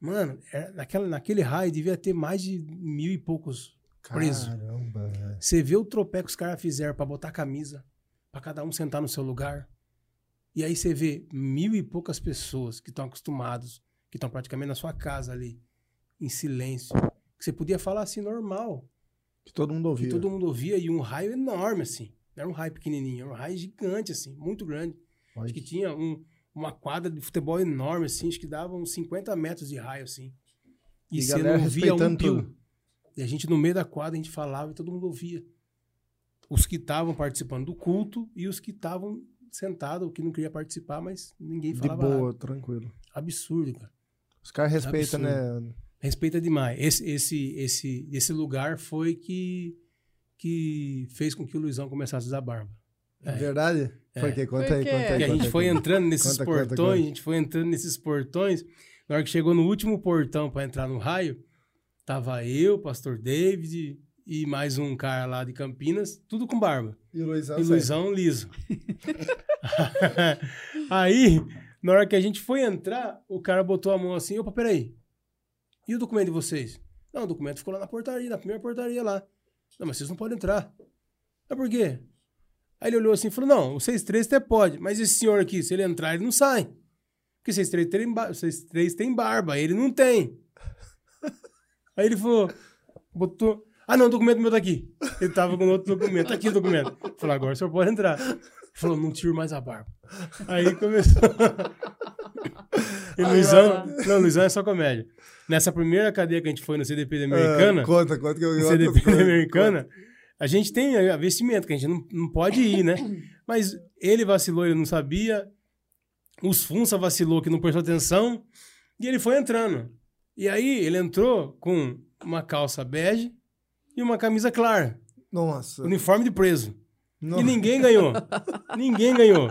Mano, é, naquela, naquele raio devia ter mais de mil e poucos presos. Caramba. Você vê o tropé que os caras fizeram para botar camisa, para cada um sentar no seu lugar. E aí você vê mil e poucas pessoas que estão acostumados, que estão praticamente na sua casa ali, em silêncio. Que você podia falar assim normal. Que todo mundo ouvia. Que todo mundo ouvia e um raio enorme assim. Não era um raio pequenininho, era um raio gigante, assim, muito grande. Acho que tinha um, uma quadra de futebol enorme, assim, acho que dava uns 50 metros de raio, assim. E, e você não via um pio. E a gente, no meio da quadra, a gente falava e todo mundo ouvia. Os que estavam participando do culto e os que estavam sentados, que não queria participar, mas ninguém falava De boa, nada. tranquilo. Absurdo, cara. Os caras respeitam, né? Respeita demais. Esse, esse, esse, esse lugar foi que que fez com que o Luizão começasse a usar barba. É verdade? É. Por quê? Conta aí, conta aí. Conta a gente foi entrando nesses conta, portões, conta, a gente foi entrando nesses portões. Na hora que chegou no último portão para entrar no raio, tava eu, pastor David e mais um cara lá de Campinas, tudo com barba. E o Luizão, e Luizão liso. aí, na hora que a gente foi entrar, o cara botou a mão assim, opa, peraí. E o documento de vocês? Não, o documento ficou lá na portaria, na primeira portaria lá. Não, mas vocês não podem entrar. Mas por quê? Aí ele olhou assim e falou: Não, vocês três até pode, mas esse senhor aqui, se ele entrar, ele não sai. Porque têm, vocês três têm barba, ele não tem. Aí ele falou: botou. Ah, não, o documento meu tá aqui. Ele tava com outro documento. Tá aqui o documento. Falou, agora o senhor pode entrar. Ele falou, não tiro mais a barba. Aí começou. e Luizão. Não, Luizão é só comédia. Nessa primeira cadeia que a gente foi no CDP da Americana. Uh, conta, conta que eu No CDP da Americana, conta. a gente tem vestimento, que a gente não, não pode ir, né? Mas ele vacilou, ele não sabia. Os Funça vacilou, que não prestou atenção. E ele foi entrando. E aí ele entrou com uma calça bege e uma camisa clara. Nossa. Uniforme de preso. Nossa. E ninguém ganhou. ninguém ganhou.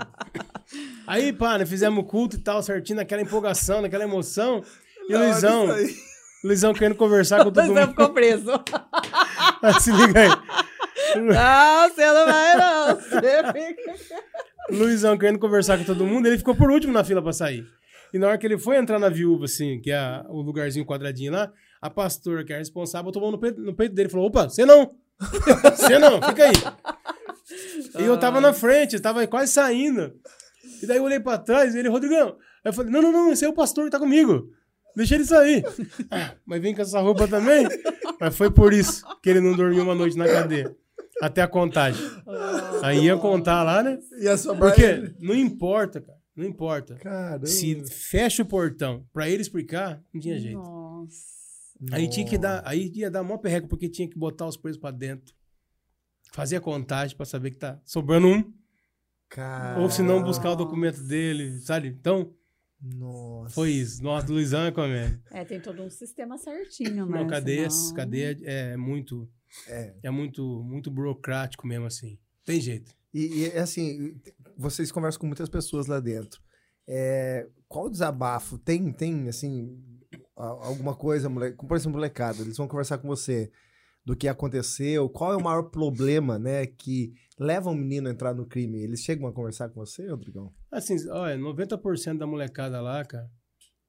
Aí, pá, né, fizemos o culto e tal, certinho, naquela empolgação, naquela emoção. E o Luizão, Luizão querendo conversar com todo mundo. Luizão ficou preso. ah, se liga aí. Não, você não vai não. Você fica... Luizão querendo conversar com todo mundo, ele ficou por último na fila pra sair. E na hora que ele foi entrar na viúva, assim, que é o lugarzinho quadradinho lá, a pastora, que é a responsável, tomou no peito, no peito dele e falou: opa, você não! Você não, fica aí. E eu tava na frente, tava quase saindo. E daí eu olhei pra trás e ele, Rodrigão. Aí eu falei: não, não, não, esse é o pastor que tá comigo. Deixa ele sair. Ah, mas vem com essa roupa também? Mas foi por isso que ele não dormiu uma noite na cadeia. Até a contagem. Aí ia contar lá, né? Porque não importa, cara. Não importa. Caramba. Se fecha o portão pra ele explicar, não tinha jeito. Nossa. Aí tinha que dar, aí ia dar mó perreco, porque tinha que botar os presos pra dentro. Fazer a contagem pra saber que tá sobrando um. Caramba. Ou se não, buscar o documento dele, sabe? Então, nossa. Foi isso. Nossa, Luizão é comédia. É, tem todo um sistema certinho, né? Não, cadeia, cadeia é muito. É. é muito, muito burocrático mesmo, assim. Tem jeito. E, e, assim, vocês conversam com muitas pessoas lá dentro. É, qual o desabafo? Tem, tem assim, alguma coisa, moleque, por exemplo, molecada, eles vão conversar com você do que aconteceu, qual é o maior problema, né, que leva um menino a entrar no crime? Eles chegam a conversar com você, Rodrigão? Assim, olha, 90% da molecada lá, cara,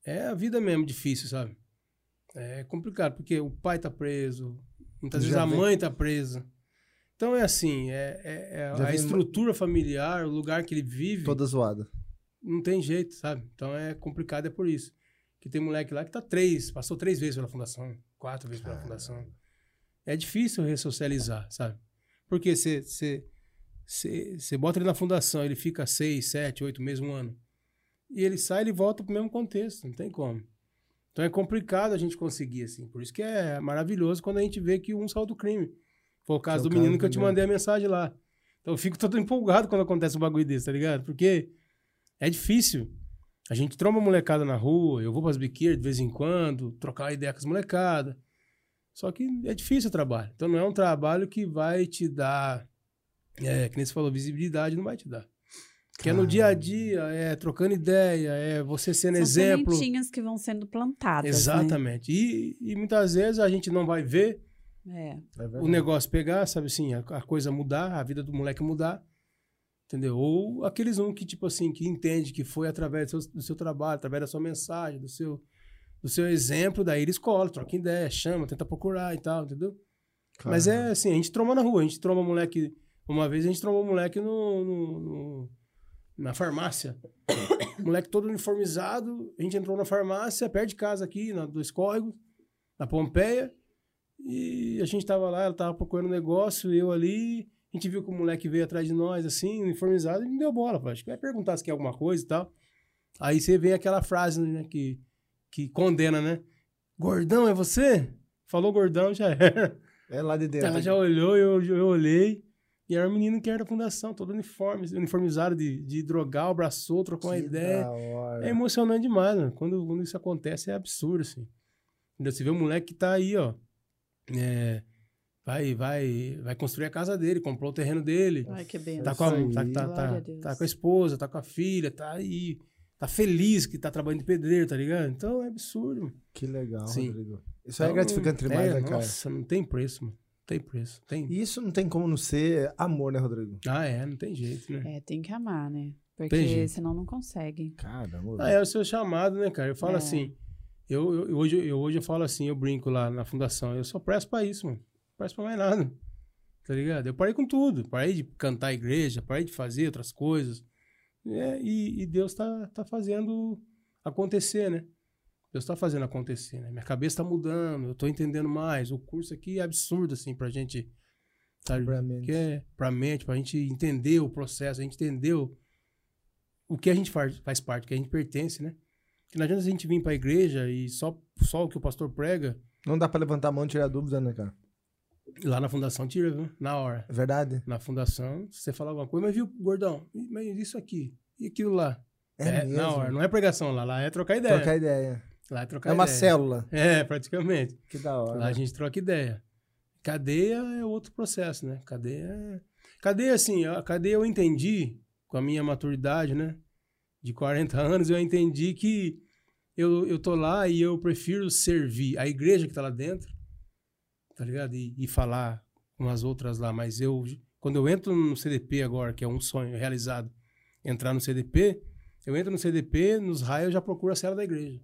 é a vida mesmo difícil, sabe? É complicado, porque o pai tá preso, muitas Já vezes a vem- mãe tá presa. Então é assim, é, é- é a estrutura familiar, o lugar que ele vive, Toda zoada. não tem jeito, sabe? Então é complicado, é por isso. Que tem moleque lá que tá três, passou três vezes pela fundação, quatro vezes pela fundação. É difícil ressocializar, sabe? Porque você bota ele na fundação, ele fica seis, sete, oito meses, um ano. E ele sai, ele volta pro mesmo contexto, não tem como. Então é complicado a gente conseguir, assim. Por isso que é maravilhoso quando a gente vê que um saiu do crime. Foi o caso do menino que eu te mandei a mensagem lá. Então eu fico todo empolgado quando acontece um bagulho desse, tá ligado? Porque é difícil. A gente tromba molecada na rua, eu vou pras biqueiras de vez em quando, trocar ideia com as molecadas. Só que é difícil o trabalho. Então não é um trabalho que vai te dar, é, que nem você falou, visibilidade não vai te dar. Que é no dia a dia, é trocando ideia, é você sendo São exemplo. sementinhas que vão sendo plantadas. né? Exatamente. E, e muitas vezes a gente não vai ver É. É o negócio pegar, sabe assim, a, a coisa mudar, a vida do moleque mudar. Entendeu? Ou aqueles um que, tipo assim, que entende que foi através do seu, do seu trabalho, através da sua mensagem, do seu, do seu exemplo, daí ele escolhe, troca ideia, chama, tenta procurar e tal, entendeu? Mas é assim, a gente tromba na rua, a gente tromba moleque. Uma vez a gente trombou moleque no, no- no- na farmácia. moleque todo uniformizado, a gente entrou na farmácia, perto de casa aqui, na, do Escórrego, na Pompeia. E a gente tava lá, ela tava procurando um negócio, eu ali. A gente viu que o moleque veio atrás de nós, assim, uniformizado, e não deu bola. Acho que vai perguntar se quer alguma coisa e tal. Aí você vê aquela frase, né, que, que condena, né? Gordão, é você? Falou gordão, já era. É lá de dentro. Ela já olhou, eu, eu olhei. E era um menino que era da fundação, todo uniforme, uniformizado de, de drogar, abraçou, trocou uma ideia. É emocionante demais, mano. Quando, quando isso acontece é absurdo, assim. Entendeu? Você vê um moleque que tá aí, ó. é, vai, vai, vai construir a casa dele, comprou o terreno dele. Ai, que benção. Tá com, a, tá, tá, tá, a Deus. tá com a esposa, tá com a filha, tá aí. Tá feliz que tá trabalhando de pedreiro, tá ligado? Então é absurdo. mano. Que legal, Sim. Rodrigo. Isso é Então, gratificante demais, é, né, cara? Nossa, não tem preço, mano. Não tem preço. Tem... E isso não tem como não ser amor, né, Rodrigo? Ah, é, não tem jeito, né? É, tem que amar, né? Porque senão não consegue. Caramba. Ah, é o seu chamado, né, cara? Eu falo É. assim. Eu, eu- eu hoje, eu, hoje eu falo assim, eu brinco lá na fundação. Eu só presto pra isso, mano. Não presto pra mais nada. Tá ligado? Eu parei com tudo. Parei de cantar a igreja, parei de fazer outras coisas. É, e, e Deus tá, tá fazendo acontecer, né? Deus tá fazendo acontecer, né? Minha cabeça tá mudando, eu tô entendendo mais. O curso aqui é absurdo, assim, pra gente. Sabe? Pra mente. Que é pra mente, pra gente entender o processo, a gente entender o, o que a gente faz, faz parte, o que a gente pertence, né? Que não adianta a gente vir pra igreja e só, só o que o pastor prega, Não dá pra levantar a mão e tirar dúvida, né, cara? Lá na fundação tira, viu? Na hora. É verdade? Na fundação, se você falar alguma coisa, mas viu, gordão, mas isso aqui, e aquilo lá. É, mesmo. na hora, não é pregação lá, lá é trocar ideia. Trocar ideia. Lá é trocar É uma ideia. célula. É, praticamente. Que da hora. Lá a gente troca ideia. Cadeia é outro processo, né? Cadeia é... Cadeia, assim, a cadeia eu entendi, com a minha maturidade, né? De 40 anos, eu entendi que eu, eu tô lá e eu prefiro servir a igreja que tá lá dentro, tá ligado? E, e falar com as outras lá. Mas eu, quando eu entro no CDP agora, que é um sonho realizado, entrar no CDP, eu entro no CDP, nos raios eu já procuro a cela da igreja.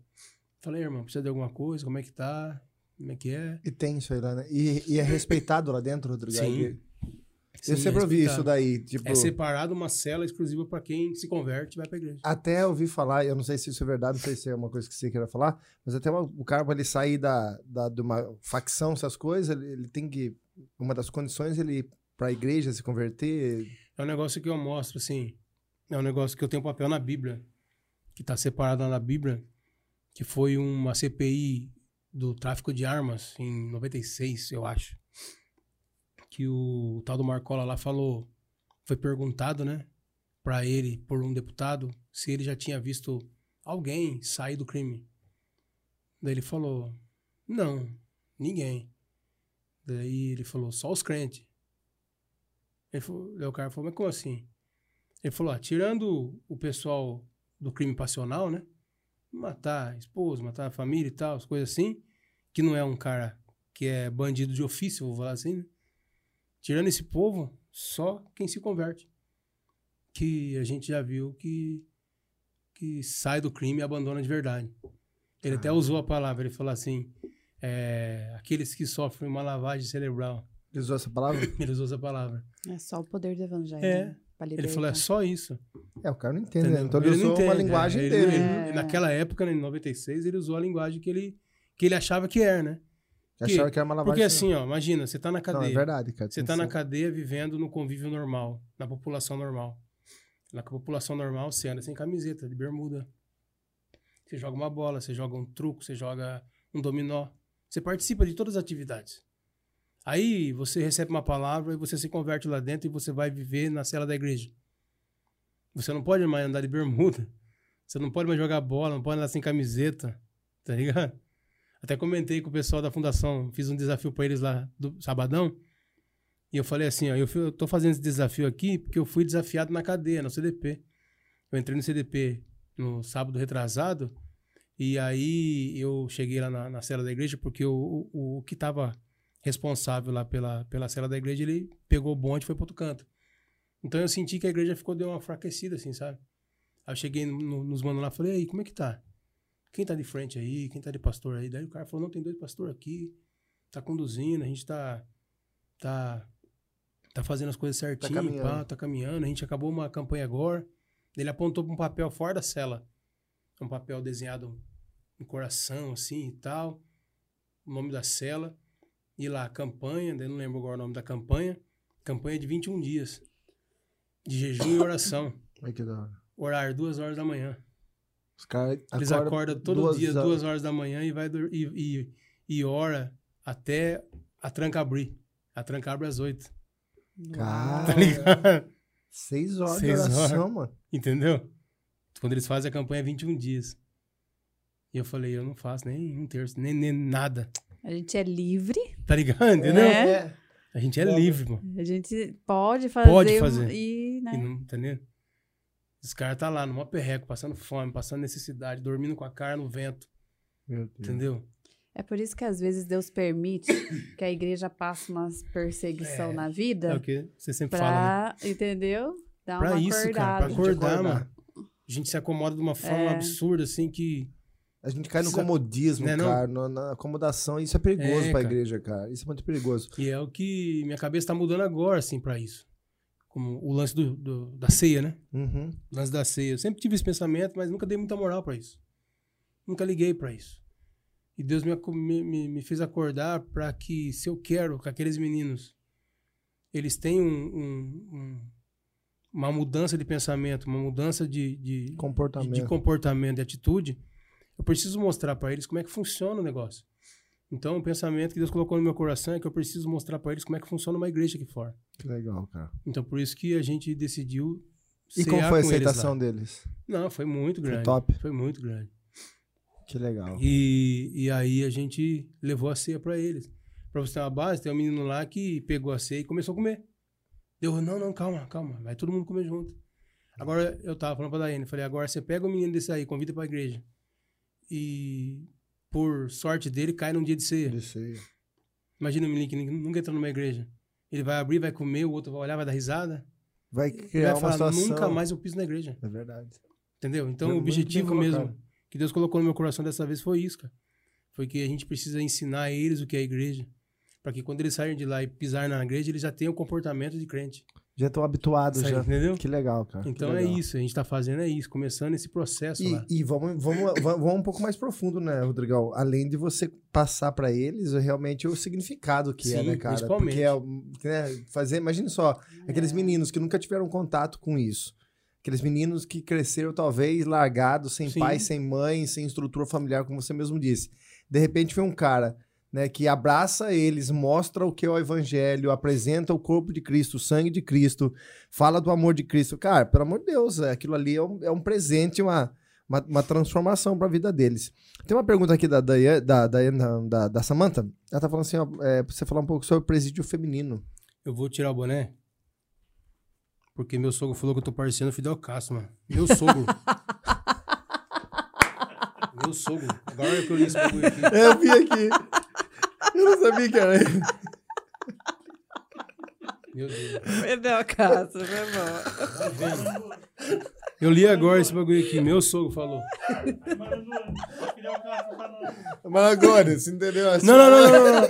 Falei, irmão, precisa de alguma coisa? Como é que tá? Como é que é? E tem isso aí lá, né? E, e é respeitado lá dentro, Rodrigo? Sim. Eu Sim, sempre é ouvi isso daí. Tipo, É separado uma cela exclusiva para quem se converte e vai pra igreja. até ouvi falar, eu não sei se isso é verdade, não sei se é uma coisa que você queira falar, mas até o o cara, pra ele sair da, da, de uma facção, essas coisas, ele, ele tem que. Uma das condições, ele ir pra igreja se converter. É um negócio que eu mostro, assim. É um negócio que eu tenho papel na Bíblia, que tá separado na Bíblia, que foi uma CPI do tráfico de armas em 96, eu acho. Que o tal do Marcola lá falou, foi perguntado, né, pra ele, por um deputado, se ele já tinha visto alguém sair do crime. Daí ele falou, não, ninguém. Daí ele falou, só os crentes. Ele falou, o cara falou, mas como assim? Ele falou, ah, tirando o pessoal do crime passional, né? Matar esposa, matar a família e tal, as coisas assim, que não é um cara que é bandido de ofício, vou falar assim, né? Tirando esse povo, só quem se converte. Que a gente já viu que, que sai do crime e abandona de verdade. Ele até usou a palavra, ele falou assim, é, aqueles que sofrem uma lavagem cerebral. Ele usou essa palavra? Ele usou essa palavra. É só o poder do evangelho. É. né? Ele falou, é só isso. É, o cara não entende, né? Então ele, Ele não usou uma entende, linguagem é, ele- dele. ele-? É. naquela época, né, em 96, ele usou a linguagem que ele, que ele achava que era, né? Que achava que era uma lavagem. Porque assim, ó, imagina, você tá na Não, cadeia. é verdade, cara. Você tá na cadeia vivendo no convívio normal, na população normal. Na população normal, você anda sem camiseta, de bermuda. Você joga uma bola, você joga um truco, você joga um dominó. Você participa de todas as atividades. Aí você recebe uma palavra e você se converte lá dentro e você vai viver na cela da igreja. Você não pode mais andar de bermuda. Você não pode mais jogar bola, não pode andar sem camiseta. Tá ligado? Até comentei com o pessoal da fundação, fiz um desafio pra eles lá do sabadão. E eu falei assim, ó, eu, fui- eu tô fazendo esse desafio aqui porque eu fui desafiado na cadeia, no CDP. Eu entrei no CDP no sábado retrasado e aí eu cheguei lá na, na cela da igreja porque o, o, o que tava responsável lá pela, pela cela da igreja, ele pegou o bonde e foi pro outro canto. Então eu senti que a igreja ficou, deu uma enfraquecida, assim, sabe? Aí eu cheguei no- nos manos lá e falei, aí, como é que tá? Quem tá de frente aí? Quem tá de pastor aí? Daí o cara falou, não, tem dois pastores aqui, tá conduzindo, a gente tá, tá, tá fazendo as coisas certinho, caminhando. pá, tá caminhando, a gente acabou uma campanha agora. Ele apontou pra um papel fora da cela, um papel desenhado em coração, assim, e tal, o nome da cela, e lá, campanha, daí não lembro agora o nome da campanha, campanha de 21 dias, de jejum e oração, Ai, que da hora. horário duas horas da manhã. Os caras Eles acordam acordam todo duas dia, horas. duas horas da manhã, e vai e, e, e ora até a tranca abrir. A tranca abre às oito. Cara, Tá ligado? seis horas Seis de oração, mano. Entendeu? Quando eles fazem a campanha 21 dias. E eu falei, eu não faço nem um terço, nem, nem nada. A gente é livre, Tá ligado? Entendeu? É. A gente é Bom, livre, mano. a gente pode fazer. Pode fazer. E, né? E não, entendeu? Os caras tá lá, numa perreco, passando fome, passando necessidade, dormindo com a cara no vento. Entendeu? É por isso que às vezes Deus permite que a igreja passe umas perseguição É, na É vida o que você sempre fala, né? pra, entendeu? Dar Pra uma isso, cara. Pra acordar, acordar. mano. A gente se acomoda de uma forma É. absurda, assim, que. A gente cai no comodismo, Né, não? cara, na, na acomodação. Isso é perigoso É, pra cara. igreja, cara. Isso é muito perigoso. E é o que minha cabeça tá mudando agora, assim, pra isso. Como o lance do, do- da ceia, né? Uhum. O lance da ceia. Eu sempre tive esse pensamento, mas nunca dei muita moral pra isso. Nunca liguei pra isso. E Deus me, me, me- fez acordar pra que, se eu quero que aqueles meninos eles tenham um- um- um- uma mudança de pensamento, uma mudança de, de, de- Comportamento. de comportamento, de atitude, eu preciso mostrar pra eles como é que funciona o negócio. Então, o pensamento que Deus colocou no meu coração é que eu preciso mostrar pra eles como é que funciona uma igreja aqui fora. Que legal, cara. Então, por isso que a gente decidiu E como foi a aceitação deles? Não, foi muito Foi grande. top? Foi muito grande. Que legal. E, e aí a gente levou a ceia pra eles. Pra você ter uma base, tem um menino lá que pegou a ceia e começou a comer. Deu, não, não, calma, calma. Vai todo mundo comer junto. Agora, eu tava falando pra Daiane, falei, agora você pega o menino desse aí, convida pra igreja. E, por sorte dele, cai num dia de ceia. Isso aí. Imagina o menino que nunca entrou numa igreja. Ele vai abrir, vai comer, o outro vai olhar, vai dar risada. Vai criar vai uma falar, situação. nunca mais eu piso na igreja. É verdade. Entendeu? Então, Muito o objetivo mesmo que Deus colocou no meu coração dessa vez foi isso, cara. Foi que a gente precisa ensinar a eles o que é a igreja. Pra que quando eles saírem de lá e pisar na igreja, eles já tenham o comportamento de crente. Já estão habituados Sabe, já. Entendeu? Que legal, cara. Então é legal. isso, a gente tá fazendo é isso, começando esse processo lá. E, e vamos, vamos, vamos um pouco mais profundo, né, Rodrigão? Além de você passar pra eles realmente o significado que é, Sim, né, cara? principalmente. Porque é, né, fazer, imagine só, aqueles meninos que nunca tiveram contato com isso. Aqueles meninos que cresceram talvez largados, sem Sim. pai, sem mãe, sem estrutura familiar, como você mesmo disse. De repente vem um cara, né, que abraça eles, mostra o que é o evangelho, apresenta o corpo de Cristo, o sangue de Cristo, fala do amor de Cristo. Cara, pelo amor de Deus, é, aquilo ali é um, é um presente, uma, uma, uma transformação para a vida deles. Tem uma pergunta aqui da, Dayan- da, da, da, da, Samantha. Ela tá falando assim, ó, é, pra você falar um pouco sobre o presídio feminino. Eu vou tirar o boné. Porque meu sogro falou que eu tô parecendo Fidel Castro, mano. Meu sogro. meu sogro. Agora que eu li esse bagulho aqui. Eu vi aqui. Eu não sabia que era ele. Meu Deus. Perdeu a casa. Tá vendo? Eu li agora esse bagulho aqui. Meu sogro falou. Maragone, você entendeu? Assim, Não, não, não, não, não.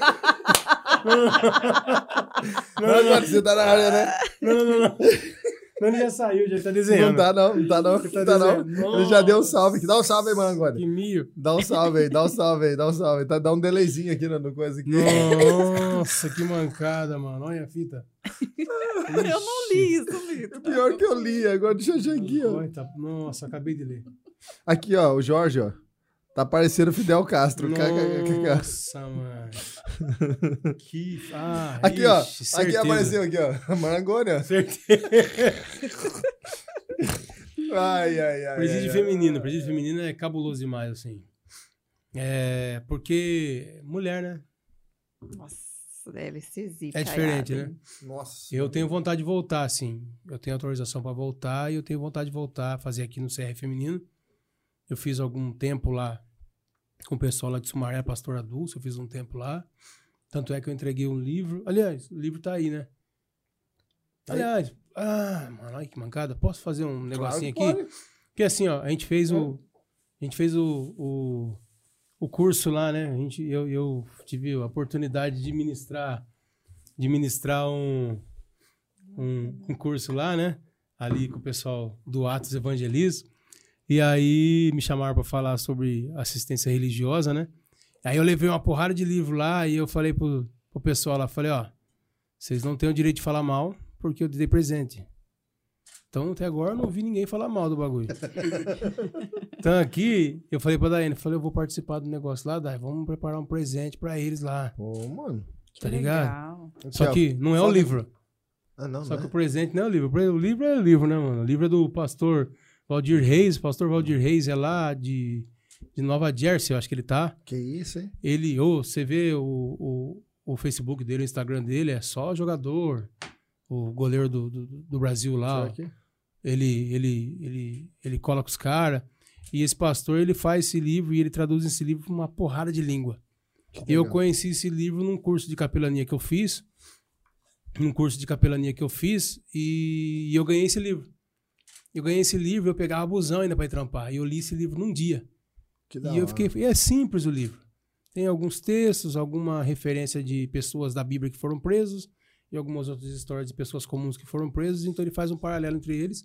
Maragone, você tá na área, né? Não, não, não. Não. Não, ele já saiu, já tá Não desenhando. tá não, não tá não, não tá tá não. dizendo, Ele já deu um salve aqui. Dá um salve aí, Marangoni. Que mio. Dá um salve aí, dá um salve aí, dá um salve aí. Tá, dá um delayzinho aqui no, no coisa aqui. Nossa, que mancada, mano. Olha a fita. Eu não li isso, Vitor. Pior que eu li, agora deixa eu achar aqui, ó. Tá- Nossa, acabei de ler. Aqui, ó, o Jorge, ó. Tá parecendo Fidel Castro. Nossa, mano. Que. Ah, Aqui, ó. ixi, Aqui certeza. apareceu aqui, ó. Marangoni, ó. Certeza. Ai, ai, ai. Presídio ai, ai. feminino. Presídio feminino é cabuloso demais, assim. É. Porque. Mulher, né? Nossa, deve ser zica. É diferente, né? Nossa. Eu tenho vontade de voltar, assim. Eu tenho autorização pra voltar e eu tenho vontade de voltar, fazer aqui no CR Feminino. Eu fiz algum tempo lá com o pessoal lá de Sumaré, Pastor Adulto. Eu fiz um tempo lá. Tanto é que eu entreguei um livro. Aliás, o livro tá aí, né? Aliás, ah, mano, olha que mancada. Posso fazer um negocinho Claro aqui? pode. Porque assim, ó, a gente fez o. A gente fez o, o, o curso lá, né? A gente, eu, eu tive a oportunidade de ministrar, de ministrar um, um, um curso lá, né? Ali com o pessoal do Atos Evangelismo. E aí me chamaram para falar sobre assistência religiosa, né? Aí eu levei uma porrada de livro lá e eu falei pro, pro pessoal lá, falei, ó, vocês não têm o direito de falar mal porque eu dei presente. Então, até agora, eu não vi ninguém falar mal do bagulho. então, aqui, eu falei pra Daiane, falei, eu vou participar do negócio lá, Dai, vamos preparar um presente pra eles lá. Pô, mano. Que Tá ligado? legal. Só que não é o livro. Ah, não, Só não que é? o presente não é o livro. O livro é o livro, né, mano? O livro é do pastor Valdir Reis. O pastor Valdir Reis é lá de, de Nova Jersey, eu acho que ele tá. Que isso, hein? Ele, ô, você vê o, o, o Facebook dele, o Instagram dele, é só jogador. O goleiro do, do, do Brasil lá, ó. Ele ele ele ele cola com os caras e esse pastor ele faz esse livro e ele traduz esse livro uma porrada de língua. Eu conheci esse livro num curso de capelania que eu fiz, num curso de capelania que eu fiz e eu ganhei esse livro. Eu ganhei esse livro, eu pegava busão ainda pra ir trampar. E eu li esse livro num dia. Que da E eu hora. fiquei. E é simples o livro. Tem alguns textos, alguma referência de pessoas da Bíblia que foram presos e algumas outras histórias de pessoas comuns que foram presos. Então ele faz um paralelo entre eles.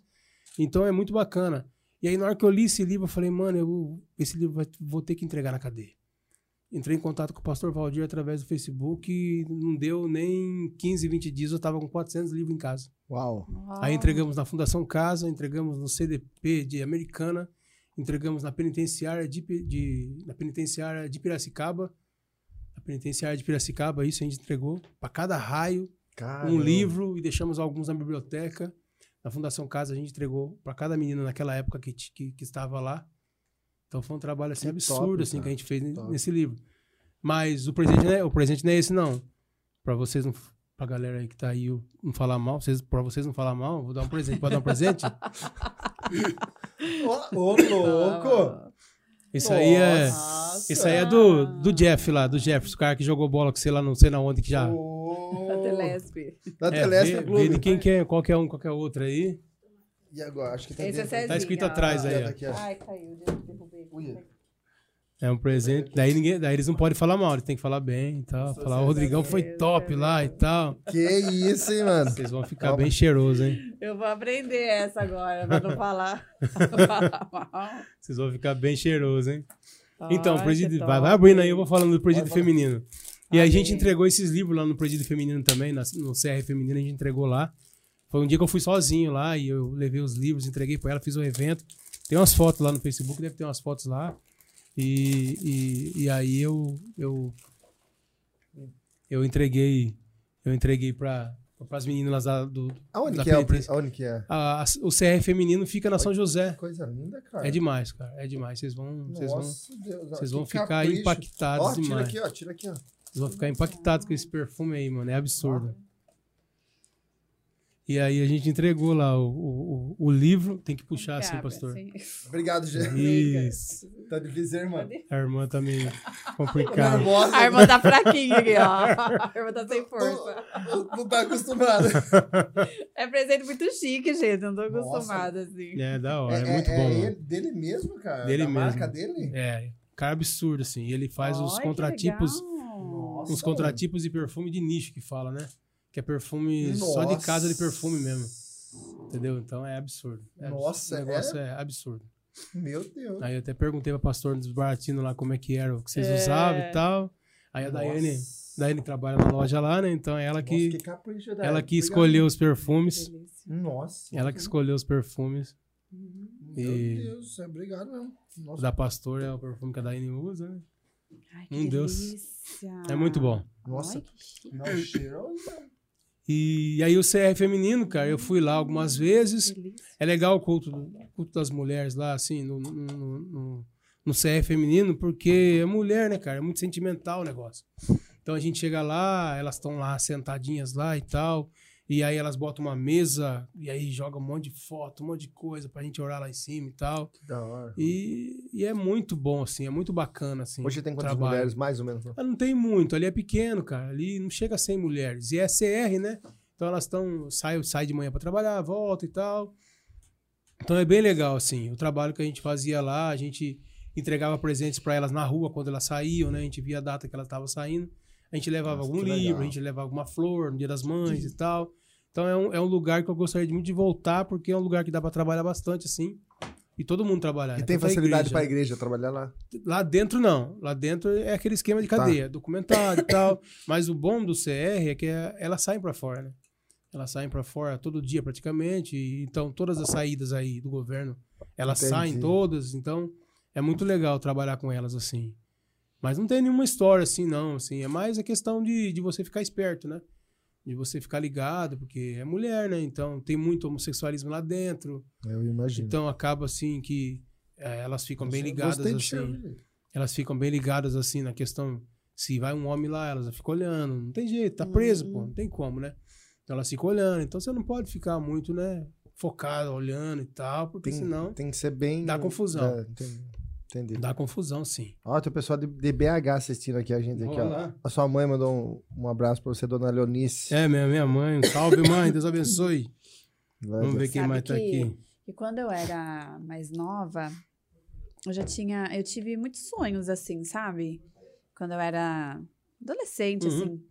Então é muito bacana. E aí, na hora que eu li esse livro, eu falei, mano, eu, esse livro vai, vou ter que entregar na cadeia. Entrei em contato com o pastor Valdir através do Facebook e não deu nem 15, 20 dias, eu tava com 400 livros em casa. Uau. Aí entregamos na Fundação Casa, entregamos no CDP de Americana, entregamos na penitenciária de, de- na penitenciária de Piracicaba. Na penitenciária de Piracicaba, isso a gente entregou para cada raio Caramba. um livro e deixamos alguns na biblioteca. Na Fundação Casa a gente entregou para cada menina naquela época que, que, que estava lá. Então foi um trabalho assim Que absurdo top, assim que cara. a gente fez Top. nesse livro. Mas o presente não é, o presente não é esse não. Para vocês não pra galera aí que tá aí não falar mal, vocês para vocês não falar mal, vou dar um presente. Pode dar um presente? Ô, ô, louco! Isso aí é Nossa. isso aí é do, do Jeff lá, do Jefferson, o cara que jogou bola com você lá não sei na onde que já. Ô. Da Telesp. Da É, Telesp vê, vê Clube. de quem que é, qualquer um, qualquer outro aí. E agora? Acho que tá Esse é. Tá escrito atrás aí, Aqui, ó. aqui. Ai, caiu. Derrubei. É um presente. Daí, ninguém, daí eles não podem falar mal, eles têm que falar bem e tal. Falar, o Rodrigão foi top lá e tal. Que isso, hein, mano? Vocês vão ficar Calma. bem cheirosos, hein? Eu vou aprender essa agora, pra não falar. não falar mal. Vocês vão ficar bem cheirosos, hein? Então, Ai, presídio, que vai, vai abrindo aí, eu vou falando do falar. feminino. E aí a gente Amém. entregou esses livros lá no presídio feminino também, no CR feminino, a gente entregou lá. Foi um dia que eu fui sozinho lá e eu levei os livros, entreguei pra ela, fiz o evento. Tem umas fotos lá no Facebook, deve ter umas fotos lá. E, e, e aí eu, eu eu entreguei eu entreguei para as meninas lá do Aonde da que é? o pre- penitência. Aonde que é? A- a- o CR feminino fica na São José. Coisa linda, cara. É demais, cara. É demais. Vocês vão, vocês vão, vocês vão ficar capricho. impactados Ó, tira demais. aqui, ó. Tira aqui, ó. Vocês vão ficar impactados com esse perfume aí, mano. É absurdo. E aí a gente entregou lá o, o, o livro. Tem que puxar assim, pastor. assim. Obrigado, gente. Isso. Tá difícil, hein, irmã? A irmã tá meio complicada. Nervosa. A irmã tá fraquinha aqui, ó. A irmã tá sem força. Não, não tá acostumado. É presente muito chique, gente. Não tô acostumada, assim. É, da hora. É, muito bom. mano. ele- dele mesmo, cara? Dele da marca mesmo. dele? É, cara absurdo, assim. E ele faz os contratipos. Os contratipos de perfume de nicho que fala, né? Que é perfume só de casa de perfume mesmo. Entendeu? Então é absurdo. É absurdo. Nossa, o negócio é absurdo. Meu Deus. Aí eu até perguntei pra pastor dos baratinos lá como é que era o que vocês É. usavam e tal. Aí a Daiane, Daiane trabalha na loja lá, né? Então é ela que, Nossa, que capricho, ela que escolheu os perfumes. Nossa. Ela que escolheu os perfumes. Meu E- Deus, obrigado mesmo. Nossa. da pastor é o perfume que a Daiane usa, né? Ai, que Meu Deus. delícia. É muito bom. Nossa. Ai, que chique. Não, cheiroso. E aí o CR feminino, cara, eu fui lá algumas vezes. É legal o culto, culto das mulheres lá, assim, no, no, no, no- no CR feminino, porque é mulher, né, cara? É muito sentimental o negócio. Então a gente chega lá, elas estão lá sentadinhas lá e tal. E aí elas botam uma mesa e aí joga um monte de foto, um monte de coisa pra gente orar lá em cima e tal. Que da hora. E, e é muito bom, assim, é muito bacana, assim. Hoje tem quantas trabalho. mulheres, mais ou menos? né? Ah, não tem muito, ali é pequeno, cara. Ali não chega a 100 mulheres. E é CR, né? Então elas estão. Sai, sai de manhã para trabalhar, volta e tal. Então é bem legal, assim. O trabalho que a gente fazia lá, a gente entregava presentes para elas na rua quando elas saíam, né? A gente via a data que elas estavam saindo. A gente levava Nossa, algum livro, legal. a gente levava alguma flor no dia das mães e tal. Então é um, é um lugar que eu gostaria muito de voltar, porque é um lugar que dá para trabalhar bastante, assim. E todo mundo trabalhar. E né? tem a facilidade pra né? igreja trabalhar lá? Lá dentro não. Lá dentro é aquele esquema de Tá. cadeia, documentado e tal. Mas o bom do CR é que é- elas saem pra fora, né? Elas saem pra fora todo dia praticamente. e então todas as saídas aí do governo, elas Entendi. saem todas. Então é muito legal trabalhar com elas assim. Mas não tem nenhuma história assim, não. Assim, é mais a questão de, de você ficar esperto, né? De você ficar ligado, porque é mulher, né? Então tem muito homossexualismo lá dentro. Eu imagino. Então acaba assim que eh, elas ficam bem ligadas Gostei de assim elas ficam bem ligadas assim na questão se vai um homem lá, elas ficam olhando, não tem jeito, tá preso, pô, não tem como, né? Então elas ficam olhando, então você não pode ficar muito, né, focado, olhando e tal, porque Tem, senão tem que ser bem... Dá confusão. É, entendi. Entendi. dá confusão, sim. Ó, tem o pessoal de, de BH assistindo aqui a gente. Aqui, Olha ó. A sua mãe mandou um, um abraço pra você, dona Leonice. É, minha, minha mãe, um salve mãe, Deus abençoe. Vamos ver quem mais tá que- aqui. E quando eu era mais nova, eu já tinha. Eu tive muitos sonhos, assim, sabe? Quando eu era adolescente, Uhum. assim.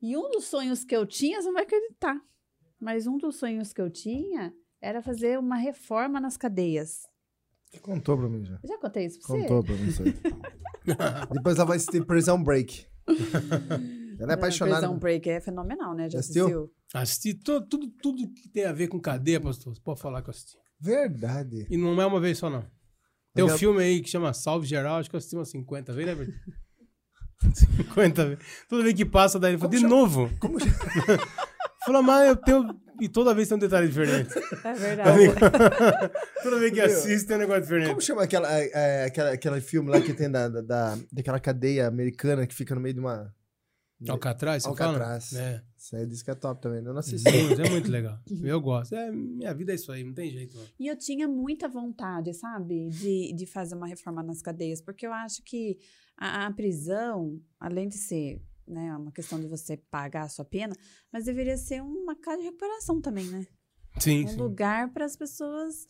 E um dos sonhos que eu tinha, você não vai acreditar. Mas um dos sonhos que eu tinha era fazer uma reforma nas cadeias. Contou pra mim já. Já contei isso pra você? Contou pra mim isso aí. Depois ela vai assistir Prison Break. ela é apaixonada. Prison Break é fenomenal, né? Já assistiu? assistiu? Assisti to- tudo, tudo que tem a ver com cadeia, pastor. Você pode falar que eu assisti. Verdade. E não é uma vez só, não. Tem um filme aí que chama Salve Geral, acho que eu assisti umas 50 vezes, né, Bertinho? 50 vezes. Toda vez que passa, daí ele fala, de novo. Como Fala, mas eu tenho. E toda vez tem um detalhe diferente. É verdade. toda vez que assiste tem um negócio diferente. Como chama aquela, é, é, aquela, aquele filme lá que tem da, da, da- daquela cadeia americana que fica no meio de uma. Alcatraz, você Alcatraz. fala? É. Isso aí diz que é top também. Eu não assisti. É muito legal. Eu gosto. É, minha vida é isso aí, não tem jeito. Mano. E eu tinha muita vontade, sabe, de, de fazer uma reforma nas cadeias, porque eu acho que a, a prisão, além de ser né, uma questão de você pagar a sua pena, mas deveria ser uma casa de recuperação também, né? Sim, um sim. lugar para as pessoas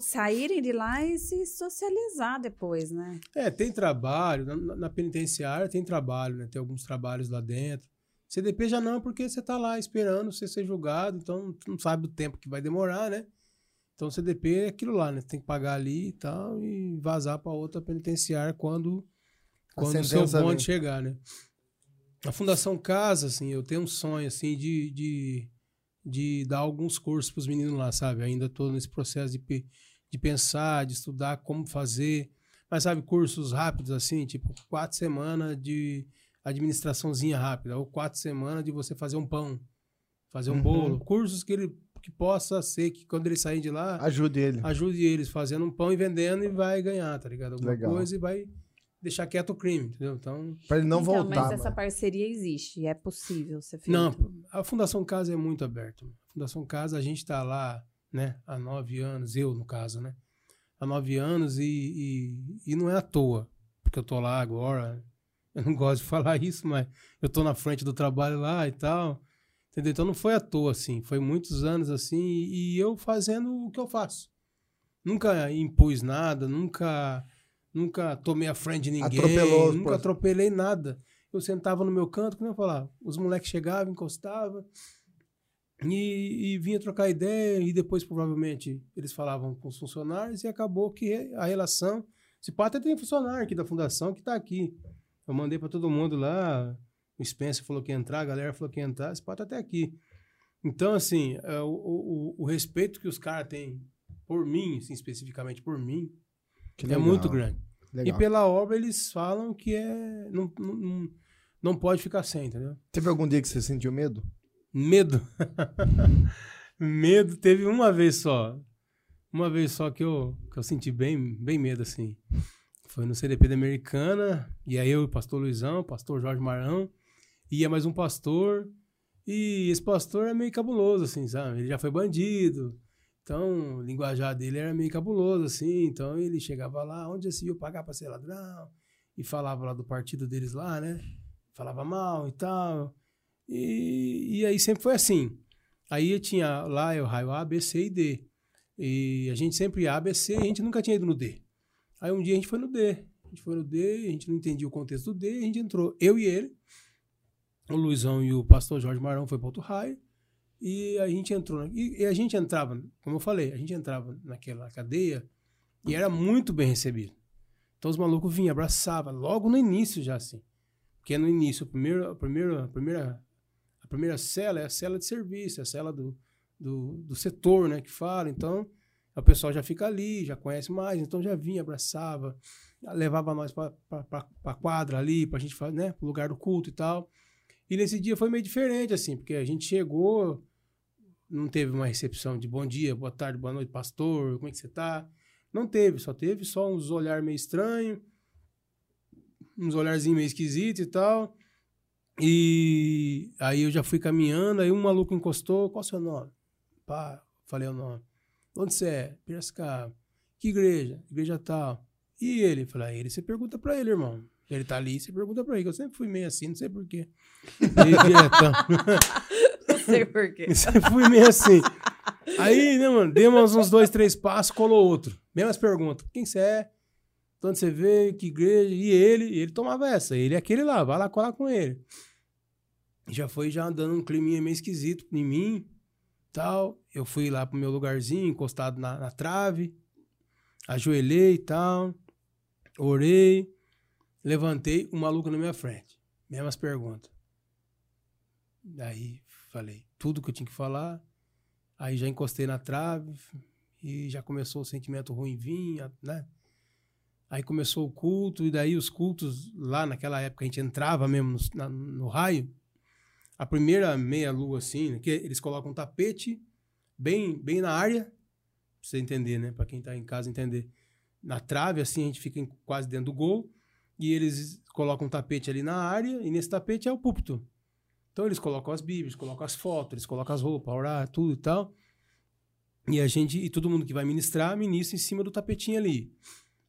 saírem de lá e se socializar depois, né? É, tem trabalho. Na, na penitenciária tem trabalho, né? Tem alguns trabalhos lá dentro. CDP já não, porque você tá lá esperando você ser julgado, então tu não sabe o tempo que vai demorar, né? Então CDP é aquilo lá, né? Tem que pagar ali e tal e vazar para outra penitenciária quando, A quando o seu bonde vem. chegar, né? A Fundação Casa, assim, eu tenho um sonho, assim, de, de, de dar alguns cursos para os meninos lá, sabe? Ainda estou nesse processo de, de pensar, de estudar como fazer. Mas, sabe, cursos rápidos, assim, tipo, quatro semanas de administraçãozinha rápida, ou quatro semanas de você fazer um pão, fazer um Uhum. bolo. Cursos que ele que possa ser que quando ele sair de lá, Ajude ele. ajude eles fazendo um pão e vendendo e vai ganhar, tá ligado? Alguma Legal. coisa e vai deixar quieto o crime, entendeu? Então, Pra ele não então, voltar. mas essa mano. parceria existe, é possível ser feito. Não, a Fundação Casa é muito aberta. A Fundação Casa, a gente está lá, né, há nove anos, eu no caso, né? Há nove anos e, e, e não é à toa, porque eu tô lá agora. Eu não gosto de falar isso, mas eu tô na frente do trabalho lá e tal. Entendeu? Então não foi à toa, assim. Foi muitos anos assim e, e eu fazendo o que eu faço. Nunca impus nada, nunca nunca tomei a frente de ninguém, Atropelou, nunca pô. atropelei nada. Eu sentava no meu canto, como eu falava, os moleques chegavam, encostavam e, e vinha trocar ideia e depois provavelmente eles falavam com os funcionários e acabou que a relação, se pá, até tem funcionário aqui da fundação que tá aqui. Eu mandei para todo mundo lá, o Spencer falou que ia entrar, a galera falou que ia entrar, esse pá tá até aqui. Então, assim, é, o, o, o respeito que os caras têm por mim, assim, especificamente por mim, Que é legal, muito grande. legal. E pela obra eles falam que é. Não, não, não- não pode ficar sem, entendeu? Teve algum dia que você sentiu medo? Medo. medo teve uma vez só. Uma vez só que eu, que eu senti bem, bem medo, assim. Foi no CDP da Americana, e aí eu, o pastor Luizão, o pastor Jorge Marão, ia mais um pastor, e esse pastor é meio cabuloso, assim, sabe? Ele já foi bandido, então o linguajar dele era meio cabuloso, assim, então ele chegava lá, onde se viu pagar pra ser ladrão, e falava lá do partido deles lá, né? Falava mal e tal. E, e aí sempre foi assim. Aí eu tinha lá o raio A, B, C e D. E a gente sempre ia A, B, C a gente nunca tinha ido no D. Aí um dia a gente foi no D. A gente foi no D, a gente não entendia o contexto do D, a gente entrou, eu e ele, o Luizão e o pastor Jorge Marão foi para outro raio. E a gente entrou. E, a gente entrava, como eu falei, a gente entrava naquela cadeia e era muito bem recebido. Então os malucos vinham, abraçavam, logo no início já assim. Porque no início, o primeiro, a, primeira, a, primeira, a primeira cela é a cela de serviço, é a cela do, do, do setor, né, que fala. Então, o pessoal já fica ali, já conhece mais, então já vinha, abraçava, levava nós para a quadra ali, para a gente fazer, né, pro lugar do culto e tal. E nesse dia foi meio diferente, assim, porque a gente chegou, não teve uma recepção de bom dia, boa tarde, boa noite, pastor, como é que você tá? Não teve, só teve só uns olhar meio estranhos, uns olharzinhos meio esquisitos e tal. E aí eu já fui caminhando, aí um maluco encostou, qual é o seu nome? Pá, falei o nome. Onde você é? Piracicaba. Que igreja? Igreja tal. E ele? Falei, ah, ele, você pergunta pra ele, irmão. Ele tá ali, você pergunta pra ele, que eu sempre fui meio assim, não sei porquê. Meio diretão. Sei porquê. Fui meio assim. Aí, né, mano, demos uns dois, três passos, colou outro. Mesmas perguntas. Quem você é? De onde você veio? Que igreja? E ele? Ele tomava essa. Ele é aquele lá, vai lá colar com ele. Já foi já dando um climinha meio esquisito em mim, tal. Eu fui lá pro meu lugarzinho, encostado na, na trave. Ajoelhei e tal. Orei. Levantei, um maluco na minha frente. Mesmas perguntas. Daí falei tudo que eu tinha que falar. Aí já encostei na trave e já começou o sentimento ruim vir, né? Aí começou o culto, e daí os cultos, lá naquela época, a gente entrava mesmo no, na- no raio. A primeira meia-lua, assim, né, que eles colocam um tapete bem, bem na área, pra você entender, né? Pra quem tá em casa entender. Na trave, assim, a gente fica quase dentro do gol, e eles colocam um tapete ali na área, e nesse tapete é o púlpito. Então eles colocam as bíblias, colocam as fotos, eles colocam as roupas, orar, tudo e tal. E a gente, e todo mundo que vai ministrar, ministra em cima do tapetinho ali.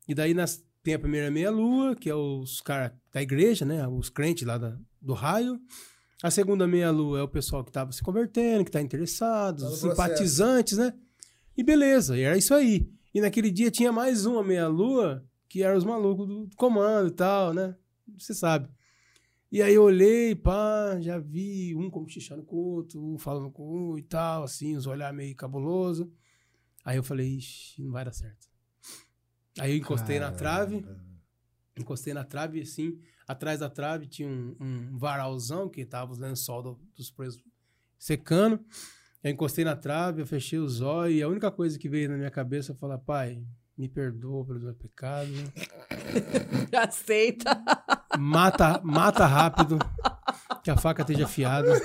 E daí nas, tem a primeira meia-lua, que é os caras da igreja, né? Os crentes lá da- do raio. A segunda meia-lua é o pessoal que estava se convertendo, que está interessado, Tá os simpatizantes, né? E beleza, e era isso aí. E naquele dia tinha mais uma meia-lua, que eram os malucos do comando e tal, né? Você sabe. E aí eu olhei, pá, já vi um cochichando com o outro, um falando com um e tal, assim, os olhar meio cabuloso. Aí eu falei, ixi, não vai dar certo. Aí eu encostei na trave, encostei na trave, assim, atrás da trave tinha um, um varalzão que tava os lençol do- dos presos secando. Eu encostei na trave, eu fechei os olhos e a única coisa que veio na minha cabeça foi falar, pai, me perdoa pelos meus pecados, Aceita. Mata, mata rápido, que a faca esteja afiada.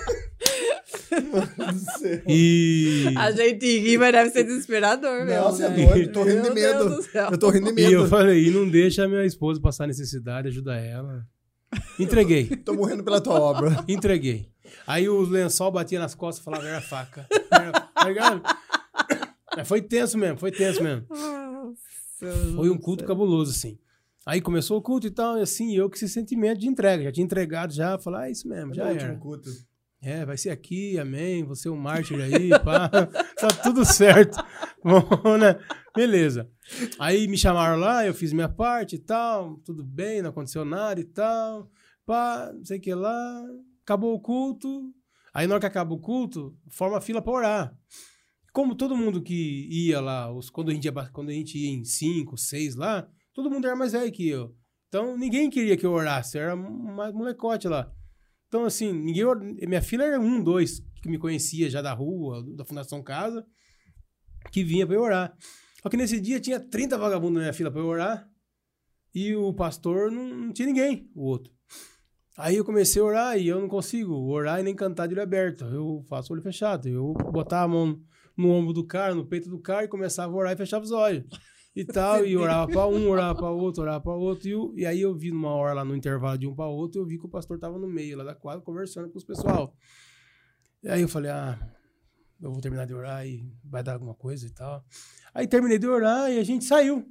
E, A gente ri, mas deve ser desesperador, meu. Nossa, é né? doido, tô rindo de medo. Eu tô rindo de e eu medo. falei, e não deixa a minha esposa passar necessidade, ajuda ela. Entreguei. Tô morrendo pela tua obra. Entreguei. Aí o lençol batia nas costas e falava, era faca. Tá ligado? Foi tenso mesmo, foi tenso mesmo. Foi um culto cabuloso, assim. Aí começou o culto e tal, e assim, eu com esse sentimento de entrega. Já tinha entregado, já, falar, ah, é isso mesmo, já era. último culto. É, vai ser aqui, amém. Você é um mártir aí, pá. tá tudo certo. Bom, né? Beleza. Aí me chamaram lá, eu fiz minha parte e tal. Tudo bem, não aconteceu nada e tal. Pá, não sei o que lá. Acabou o culto. Aí na hora que acaba o culto, forma a fila pra orar. Como todo mundo que ia lá, os, quando, a gente ia, quando a gente ia em cinco, seis lá, todo mundo era mais velho que eu. Então ninguém queria que eu orasse, eu era mais molecote lá. Então, assim, ninguém. or- Minha filha era um, dois, que me conhecia já da rua, da Fundação Casa, que vinha pra eu orar. Só que nesse dia tinha 30 vagabundos na minha fila pra eu orar. E o pastor não, não tinha ninguém, o outro. Aí eu comecei a orar e eu não consigo orar e nem cantar de olho aberto. Eu faço olho fechado. Eu botava a mão no ombro do cara, no peito do cara e começava a orar e fechava os olhos. E tal, e orava pra um, orava pra outro, orava pra outro. E, o- e aí eu vi numa hora lá no intervalo de um pra outro, eu vi que o pastor tava no meio lá da quadra conversando com os pessoal. E aí eu falei, ah, eu vou terminar de orar e vai dar alguma coisa e tal. Aí terminei de orar e a gente saiu.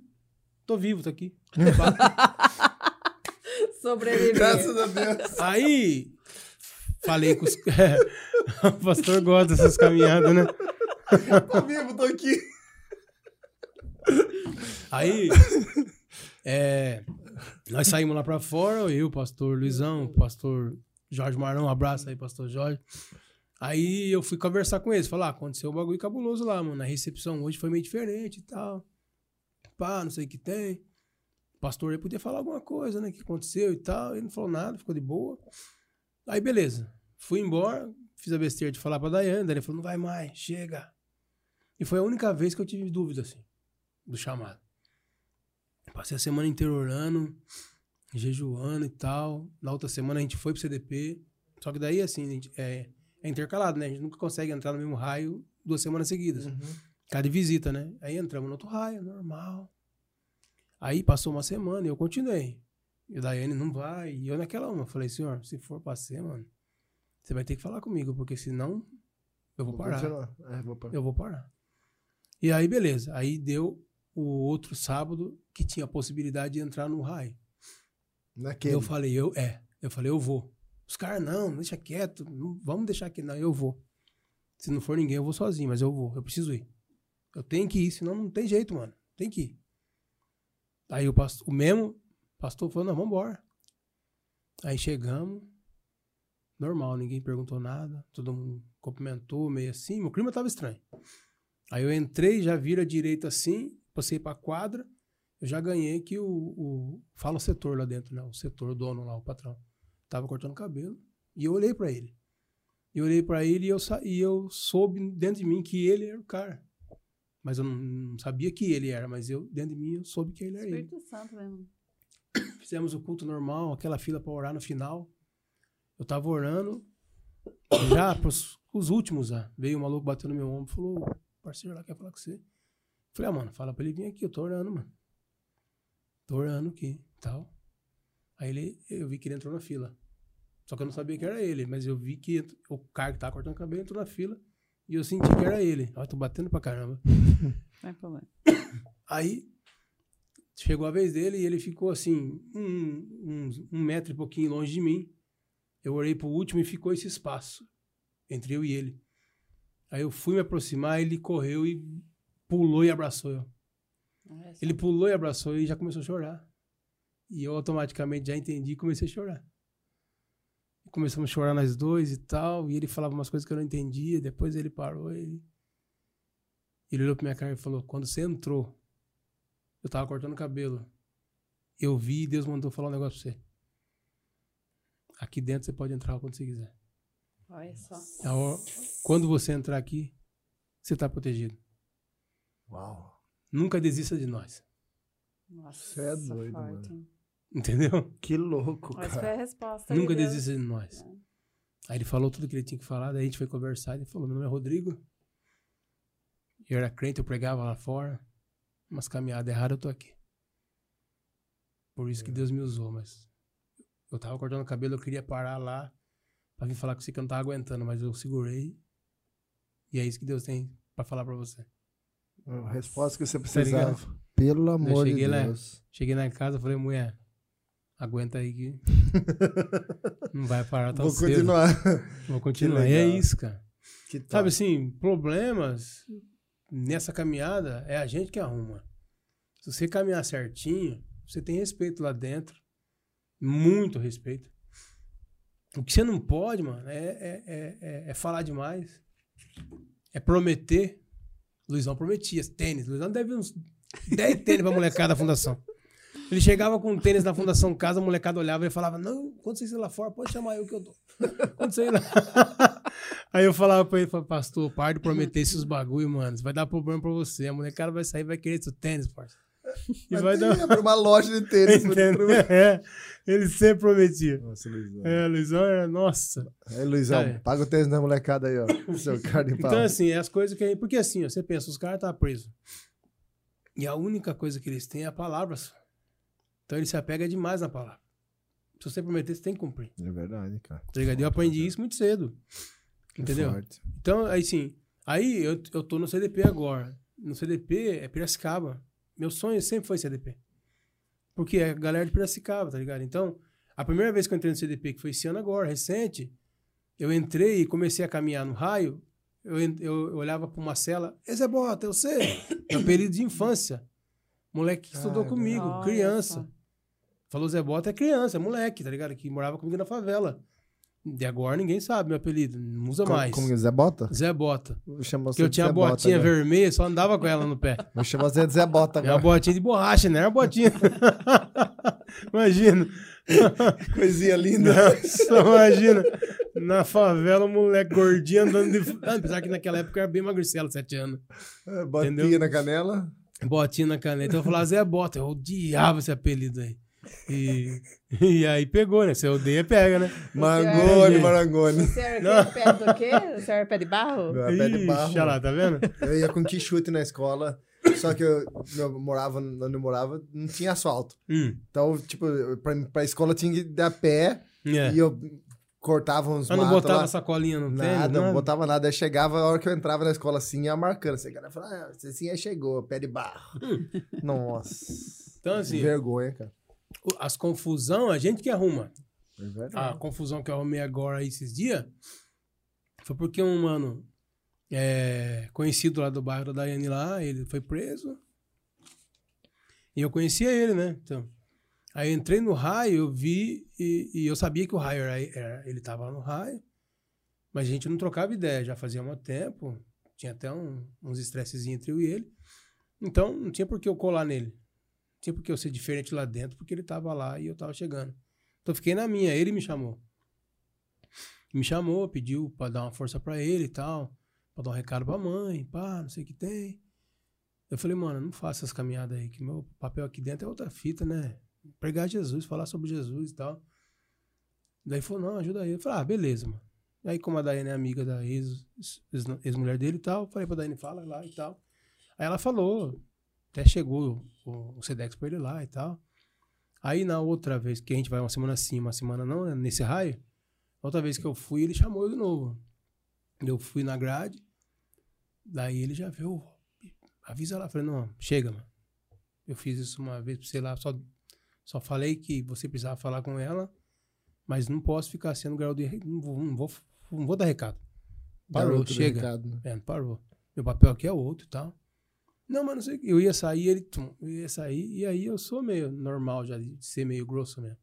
Tô vivo, tô aqui. Sobreviver. Graças a Deus. Aí falei com os. o pastor gosta dessas caminhadas, né? Tô vivo, tô aqui. Aí é, nós saímos lá pra fora, eu, o pastor Luizão, o pastor Jorge Marão, um abraço aí, pastor Jorge. Aí eu fui conversar com eles, falar, ah, aconteceu um bagulho cabuloso lá, mano. A recepção hoje foi meio diferente e tal. Pá, não sei o que tem. O pastor aí podia falar alguma coisa, né? Que aconteceu e tal. Ele não falou nada, ficou de boa. Aí, beleza. Fui embora, fiz a besteira de falar pra Daiane. Daí ele falou, não vai mais, chega. E foi a única vez que eu tive dúvida, assim, do chamado. Passei a semana inteira orando, jejuando e tal. Na outra semana a gente foi pro CDP. Só que daí, assim, a gente- é, é intercalado, né? A gente nunca consegue entrar no mesmo raio duas semanas seguidas. Cada visita, né? Aí entramos no outro raio, normal. Aí passou uma semana e eu continuei. E o Daiane não vai. E eu naquela uma. Falei, senhor, se for pra ser, mano, você vai ter que falar comigo, porque senão eu vou parar. continuar. É, vou parar. Eu vou parar. E aí, beleza. Aí deu o outro sábado que tinha a possibilidade de entrar no raio. Naquele. Eu falei, eu, é. Eu falei, eu vou. Os caras, não, deixa quieto. Não, vamos deixar aqui. Não, eu vou. Se não for ninguém, eu vou sozinho, mas eu vou. Eu preciso ir. Eu tenho que ir, senão não tem jeito, mano. Tem que ir. Aí o, pastor, o mesmo pastor falou, não, vamos embora. Aí chegamos. Normal, ninguém perguntou nada. Todo mundo cumprimentou, meio assim. Meu clima tava estranho. Aí eu entrei, já vira direita assim, passei pra quadra. Eu já ganhei que o, o. Fala o setor lá dentro, né? O setor, o dono lá, o patrão. Tava cortando cabelo. E eu olhei pra ele. E eu olhei pra ele e eu, e eu soube dentro de mim que ele era o cara. Mas eu não, não sabia que ele era, mas eu, dentro de mim, eu soube que ele era ele. Espírito Santo mesmo. Fizemos o culto normal, aquela fila pra orar no final. Eu tava orando. Já pros os últimos, já. Veio um maluco batendo no meu ombro e falou: parceiro lá quer falar com você. Falei, ah, mano, fala pra ele vir aqui, eu tô orando, mano. Tô orando aqui, tal. Aí ele, eu vi que ele entrou na fila. Só que eu não sabia que era ele, mas eu vi que o cara que tava cortando o cabelo entrou na fila e eu senti que era ele. Ó, tô batendo pra caramba. Tem problema. Aí chegou a vez dele e ele ficou assim, um, um, um metro e pouquinho longe de mim. Eu orei pro último e ficou esse espaço entre eu e ele. Aí eu fui me aproximar, ele correu e pulou e abraçou eu. Ele pulou e abraçou e já começou a chorar. E eu automaticamente já entendi e comecei a chorar. Começamos a chorar nós dois e tal. E ele falava umas coisas que eu não entendia. Depois ele parou e ele olhou pra minha cara e falou: Quando você entrou, eu tava cortando o cabelo. Eu vi e Deus mandou falar um negócio pra você. Aqui dentro você pode entrar quando você quiser. Olha só. Hora- Quando você entrar aqui, você tá protegido. Uau. Nunca desista de nós. Nossa, Cê é doido, forte, mano. Entendeu? Que louco, Mas foi cara. a resposta. Nunca desista de nós. É. Aí ele falou tudo que ele tinha que falar, daí a gente foi conversar, ele falou, meu nome é Rodrigo. Eu era crente, eu pregava lá fora. Umas caminhadas erradas, eu tô aqui. Por isso que Deus me usou, mas eu tava cortando o cabelo, eu queria parar lá. pra vir falar com você que eu não tava aguentando, mas eu segurei. E é isso que Deus tem pra falar pra você. A resposta que você Tá precisava. Pelo amor de cheguei lá. Deus. Cheguei lá em casa, falei, mulher, aguenta aí que não vai parar tão Vou cedo. continuar. Vou continuar. E é isso, cara. Sabe assim, problemas nessa caminhada é a gente que arruma. Se você caminhar certinho, você tem respeito lá dentro. Muito respeito. O que você não pode, mano, é, é, é, é- é falar demais. É prometer. Luizão prometia tênis. Luizão deve uns 10 tênis pra molecada da fundação. Ele chegava com um tênis na Fundação Casa, a molecada olhava e falava: Não, quando você ir lá fora, pode chamar eu que eu dou. Quando você ir lá. Aí eu falava pra ele: Pastor, para de prometer esses bagulho, mano. Isso vai dar problema pra você. A molecada vai sair vai querer seu tênis, parça. E Mas vai dar. abrir uma loja de tênis. É, ele sempre prometia. Nossa, Luizão. É, Luizão era, nossa. Aí, Luizão, É. paga o tênis da molecada aí, ó. Seu cara de pau. Então, assim, é as coisas que. Porque assim, ó, você pensa, os caras tá presos. E a única coisa que eles têm é a palavra. Então ele se apega demais na palavra. Se você prometer, você tem que cumprir. É verdade, cara. Tá ligado? Eu aprendi isso muito cedo. Entendeu? É forte. Então, aí sim. Aí eu, eu tô no CDP agora. No CDP é Piracicaba. Meu sonho sempre foi CDP. Porque é a galera de Piracicaba, tá ligado? Então, a primeira vez que eu entrei no CDP, que foi esse ano agora, recente, eu entrei e comecei a caminhar no raio. Eu, eu, eu olhava pra uma cela. Esse é bota, eu sei. Meu período de infância. Moleque que estudou comigo, criança. Falou Zé Bota é criança, é moleque, tá ligado? Que morava comigo na favela. De agora ninguém sabe meu apelido, não usa Como, mais. como é? Zé Bota? Zé Bota. Porque eu tinha a Zé Bota botinha agora. vermelha, só andava com ela no pé. Vou chamar você de Zé Bota Era uma agora. botinha de borracha, né? Era uma botinha. imagina. Coisinha linda. Nossa, imagina. Na favela, um moleque gordinho andando de. Ah, Apesar que naquela época eu era bem magricelo, sete anos. É, Botinha Entendeu? na canela. Botinha na caneta. Eu falava, Zé Bota. Eu odiava esse apelido aí. E, e aí pegou, né? Você odeia, pega, né? Mangone, É. marangone. Você Não. o quê? pé do quê? Você era pé de barro? Meu, é pé de barro. Ixi, olha lá, tá vendo? Eu ia com quichute na escola, só que eu, eu morava, onde eu morava, não tinha asfalto. Hum, Então, tipo, pra, pra escola tinha que ir a pé é. e eu cortava uns Mas não matos botava lá. sacolinha no tênis? Nada, não botava nada. Aí chegava, a hora que eu entrava na escola assim, ia marcando. Assim, a galera falava, ah, você sim aí chegou, pé de barro. Nossa. Então, assim, Vergonha, cara. As confusão, a gente que arruma. É. A confusão que eu arrumei agora esses dias foi porque um mano é, conhecido lá do bairro da Daiane lá, ele foi preso. E eu conhecia ele, né? Então, aí eu entrei no raio, eu vi e, e eu sabia que o raio era, era- ele tava lá no raio, mas a gente não trocava ideia, já fazia muito tempo, tinha até um- uns estressezinhos entre eu e ele. Então, não tinha por que eu colar nele. Tinha por que eu ser diferente lá dentro, porque ele tava lá e eu tava chegando. Então fiquei na minha, ele me chamou. Me chamou, pediu pra dar uma força pra ele e tal, pra dar um recado pra mãe, pá, não sei o que tem. Eu falei, mano, não faça essas caminhadas aí, que meu papel aqui dentro é outra fita, né? Pregar Jesus, falar sobre Jesus e tal. Daí falou, não, ajuda aí. Eu falei, ah, beleza, mano. Aí, como a Daiane é amiga da ex- ex- ex-mulher dele e tal, falei pra Daiane, fala lá e tal. Aí ela falou, até chegou o, o Sedex pra ele lá e tal. Aí na outra vez, que a gente vai uma semana sim, uma semana não, né, nesse raio, outra vez que eu fui, ele chamou eu de novo. Eu fui na grade, daí ele já viu, avisa lá, falei, não, chega, mano. Eu fiz isso uma vez pra você lá, só, só falei que você precisava falar com ela, mas não posso ficar sendo garoto de... Não vou, não vou, não vou dar recado. Parou, chega. recado, né? É, não parou. Meu papel aqui é outro e tal. Não, mas não sei o que. Eu ia sair, ele. tum, eu ia sair, e aí eu sou meio normal já, de ser meio grosso mesmo.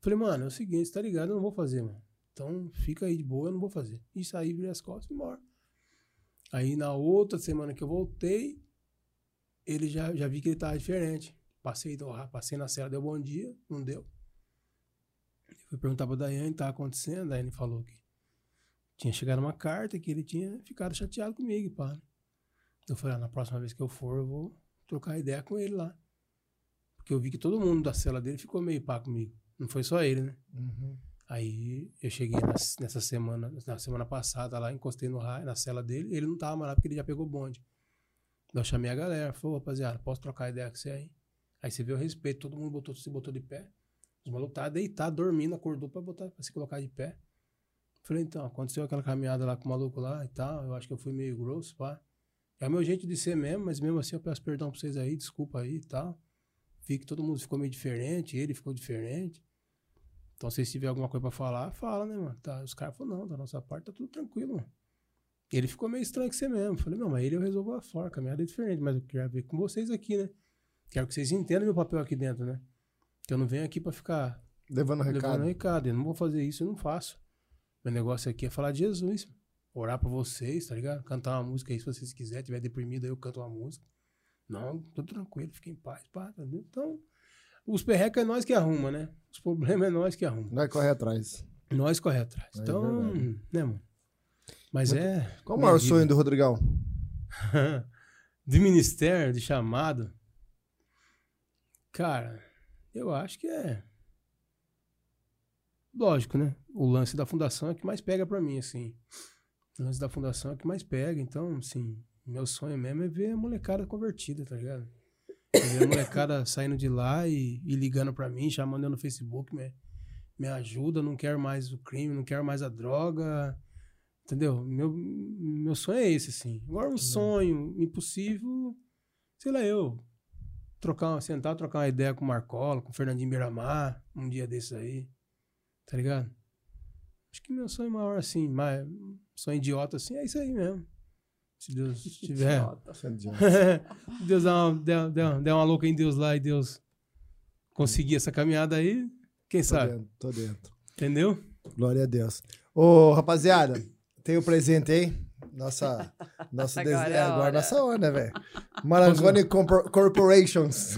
Falei, mano, é o seguinte, tá ligado? Eu não vou fazer, mano. Então fica aí de boa, eu não vou fazer. E saí, virei as costas e embora. Aí na outra semana que eu voltei, ele já, já vi que ele tava diferente. Passei, passei na cela, deu bom dia, não deu. Fui perguntar pra Daiane o que tava acontecendo, a Daiane falou que tinha chegado uma carta que ele tinha ficado chateado comigo, pá. Eu falei, ah, na próxima vez que eu for, eu vou trocar ideia com ele lá. Porque eu vi que todo mundo da cela dele ficou meio pá comigo. Não foi só ele, né? Uhum. Aí eu cheguei nas- nessa semana, na semana passada lá, encostei no raio, na cela dele, ele não tava mais lá porque ele já pegou bonde. Eu chamei a galera, falei, "Ô, rapaziada, posso trocar ideia com você aí? Aí você vê o respeito, todo mundo botou, se botou de pé. Os malucos estavam deitados, dormindo, acordou pra, botar, pra se colocar de pé. Falei, então, aconteceu aquela caminhada lá com o maluco lá e tal. Eu acho que eu fui meio grosso, pá. É o meu jeito de ser mesmo, mas mesmo assim eu peço perdão pra vocês aí, desculpa aí e tal. Vi que todo mundo ficou meio diferente, ele ficou diferente. Então, se tiver alguma coisa pra falar, fala, né, mano? Tá, os caras falaram, não, da nossa parte tá tudo tranquilo, mano. Ele ficou meio estranho que você mesmo. Falei, não, mas ele eu resolvo lá fora, a caminhada é diferente, mas eu quero ver com vocês aqui, né? Quero que vocês entendam meu papel aqui dentro, né? Que eu não venho aqui pra ficar Levando recado. levando recado. Eu não vou fazer isso, eu não faço. Meu negócio aqui é falar de Jesus. Orar pra vocês, tá ligado? Cantar uma música aí, se vocês quiserem. Tiver deprimido aí, eu canto uma música. Não, tô tranquilo, fiquem em paz. Pá, tá entendeu? Então, os perrecos é nós que arruma, né? Os problemas é nós que arruma. Vai correr atrás. Nós corre atrás. É então, verdade. né, mano? Mas é. Qual o maior vida. sonho do Rodrigão? de ministério, de chamado. Cara, eu acho que é. Lógico, né? O lance da fundação é o que mais pega pra mim, assim. Lance da fundação é o que mais pega. Então, assim, meu sonho mesmo é ver a molecada convertida, tá ligado? É Ver a molecada saindo de lá e, e ligando pra mim, chamando eu no Facebook, me, me ajuda, não quero mais o crime, não quero mais a droga. Entendeu? Meu, meu sonho é esse, assim. Agora, um sonho impossível, sei lá, eu trocar, sentar, trocar uma ideia com o Marcola, com o Fernandinho Beiramar, um dia desses aí. Tá ligado? Acho que meu sonho maior, assim, mais, sonho idiota, assim, é isso aí mesmo. Se Deus tiver. Se Deus der uma, der, der, der uma louca em Deus lá e Deus conseguir essa caminhada aí, quem Tô sabe? dentro, tô dentro. Entendeu? Glória a Deus. Ô, rapaziada, tem o presente aí? Nossa, nossa Agora desenho. é a agora hora. nossa hora, né, velho? Marangoni Compor- Corporations.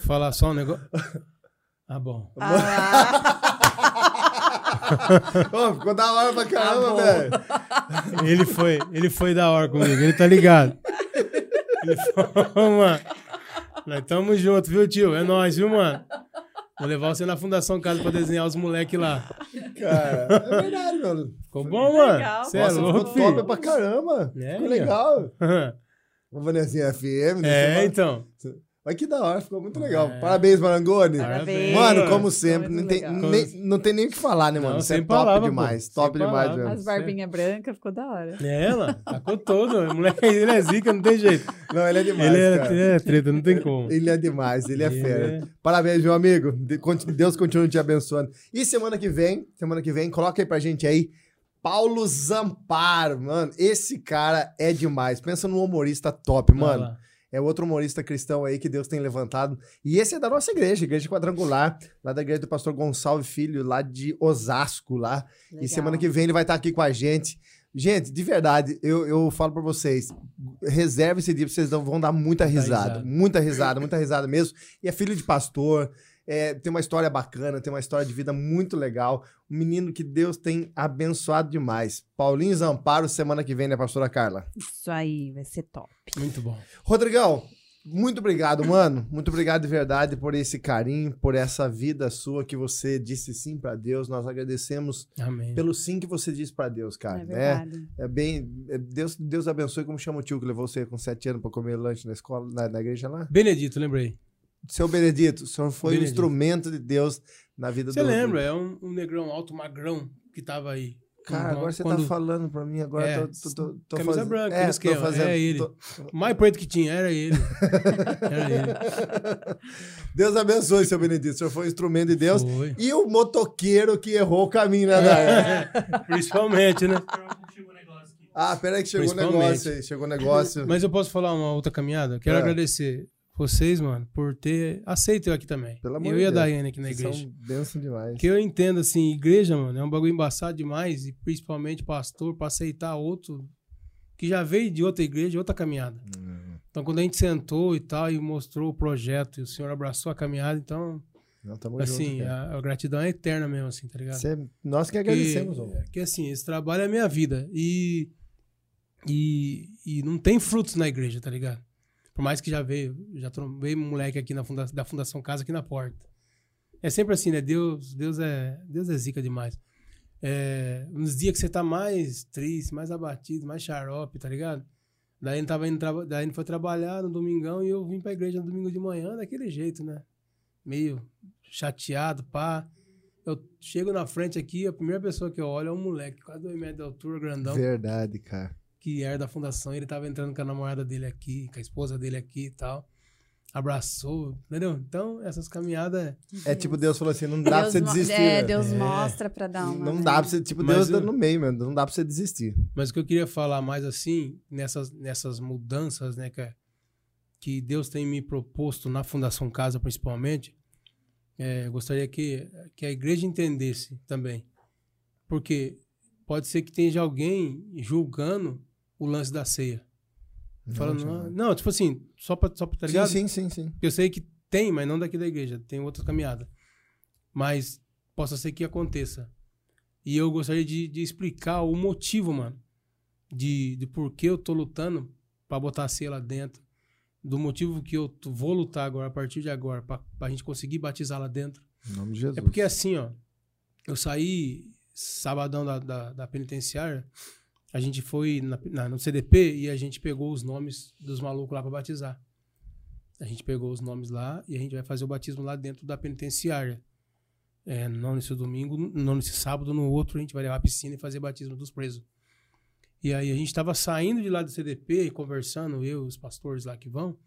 Falar só um negócio. Ah, bom. Ô, ficou da hora pra caramba, bom. velho. Ele foi, ele foi da hora comigo, ele tá ligado. Ele falou, mano. Nós tamo junto, viu, tio? É nóis, viu, mano? Vou levar você na Fundação Casa pra desenhar os moleques lá. Cara, é verdade, mano. Ficou bom, mano? Legal. Você é louco, ficou top filho? pra caramba. É, ficou legal. Uma Vanessinha FM. né? É, Você então. Mas que da hora, ficou muito legal. É. Parabéns, Marangoni. Parabéns. Mano, como sempre, não tem, nem, não tem nem o que falar, né, mano? Não, Isso é sem top palavra, pô. demais. Sem Top demais palavra. mesmo. As barbinhas brancas ficou da hora. É ela, tacou todo. O moleque, ele é zica, não tem jeito. Não, ele é demais, Ele é, cara. ele é treta, não tem como. Ele é demais, ele é Ele fera. é- Parabéns, meu amigo. Deus continue te abençoando. E semana que vem, semana que vem, coloca aí pra gente aí. Paulo Zamparo, mano. Esse cara é demais. Pensa num humorista top, mano. É outro humorista cristão aí que Deus tem levantado. E esse é da nossa igreja, Igreja Quadrangular, lá da igreja do pastor Gonçalves Filho, lá de Osasco, lá. E Legal. semana que vem ele vai estar aqui com a gente. Gente, de verdade, eu, eu falo pra vocês, reserve esse dia, vocês vão dar muita risada. risada. Muita risada, muita risada mesmo. E é filho de pastor, é, tem uma história bacana, tem uma história de vida muito legal. Um menino que Deus tem abençoado demais. Paulinho Zamparo, semana que vem, né, pastora Carla? Isso aí, vai ser top. Muito bom. Rodrigão, muito obrigado, mano. Muito obrigado de verdade por esse carinho, por essa vida sua que você disse sim pra Deus. Nós agradecemos Amém. pelo sim que você disse pra Deus, É cara. né? verdade. É bem. é- Deus, Deus abençoe, como chama o tio que levou você com sete anos pra comer lanche na escola, na, na igreja lá? Benedito, lembrei. Seu Benedito, o senhor foi um Benedito. instrumento de Deus na vida Você do. lembra? É um, um negrão alto, magrão, que tava aí. Cara, Quando- agora você quando- tá falando pra mim, agora É, tô, tô, tô, tô camisa fazendo- branca, é, esquema, fazendo- é ele. tô- O mais preto que tinha, era ele. Era ele. Deus abençoe, seu Benedito. O senhor foi um instrumento de Deus. Foi. E o motoqueiro que errou o caminho, né, Dai? Principalmente, né? Ah, peraí que chegou o negócio aí. Chegou o negócio. Mas eu posso falar uma outra caminhada? Quero É. agradecer vocês, mano, por ter aceito eu aqui também. Pelo amor eu de e a. Daiane aqui na igreja. São demais. Porque eu entendo, assim, igreja, mano, é um bagulho embaçado demais, e principalmente pastor, pra aceitar outro que já veio de outra igreja, outra caminhada. Hum, Então, quando a gente sentou e tal, e mostrou o projeto, e o senhor abraçou a caminhada, então, Não, tamo assim, junto. a, a gratidão é eterna mesmo, assim, tá ligado? Cê- nós que agradecemos, ó. que, que assim, esse trabalho é a minha vida. E, e, e não tem frutos na igreja, tá ligado? Por mais que já veio, já trombei um moleque aqui na funda, da Fundação Casa aqui na porta. É sempre assim, né? Deus, Deus é, Deus é zica demais. É, nos dias que você tá mais triste, mais abatido, mais xarope, tá ligado? Daí ele, tava indo, daí ele foi trabalhar no domingão e eu vim pra igreja no domingo de manhã daquele jeito, né? Meio chateado, pá. Eu chego na frente aqui, a primeira pessoa que eu olho é um moleque, quase dois metros de altura, grandão, Verdade, cara. Que era da fundação. Ele tava entrando com a namorada dele aqui, com a esposa dele aqui e tal. Abraçou, entendeu? Então, essas caminhadas. É tipo, Deus falou assim, não dá pra Deus você mo- desistir. É, né? Deus É. mostra pra dar uma. Não né? dá pra você, tipo, Mas Deus eu- tá no meio, mano. Não dá pra você desistir. Mas o que eu queria falar mais assim, nessas, nessas mudanças, né, que, que Deus tem me proposto na Fundação Casa, principalmente, é, eu gostaria que, que a igreja entendesse também. Porque pode ser que tenha alguém julgando o lance da ceia. Falando, não, "Ah, não, tipo assim, só pra, só pra tá ligado? sim, sim, sim, sim. Eu sei que tem, mas não daqui da igreja. Tem outras caminhadas. Mas possa ser que aconteça. E eu gostaria de, de explicar o motivo, mano. De, de por que eu tô lutando pra botar a ceia lá dentro. Do motivo que eu vou lutar agora, a partir de agora, pra, pra gente conseguir batizar lá dentro. Em nome de Jesus. É porque assim, ó. Eu saí sabadão da, da, da penitenciária. A gente foi na- na- no CDP e a gente pegou os nomes dos malucos lá pra batizar. A gente pegou os nomes lá e a gente vai fazer o batismo lá dentro da penitenciária. É, não nesse domingo, não nesse sábado, no outro a gente vai levar a piscina e fazer batismo dos presos. E aí a gente tava saindo de lá do CDP e conversando, eu e os pastores lá que vão.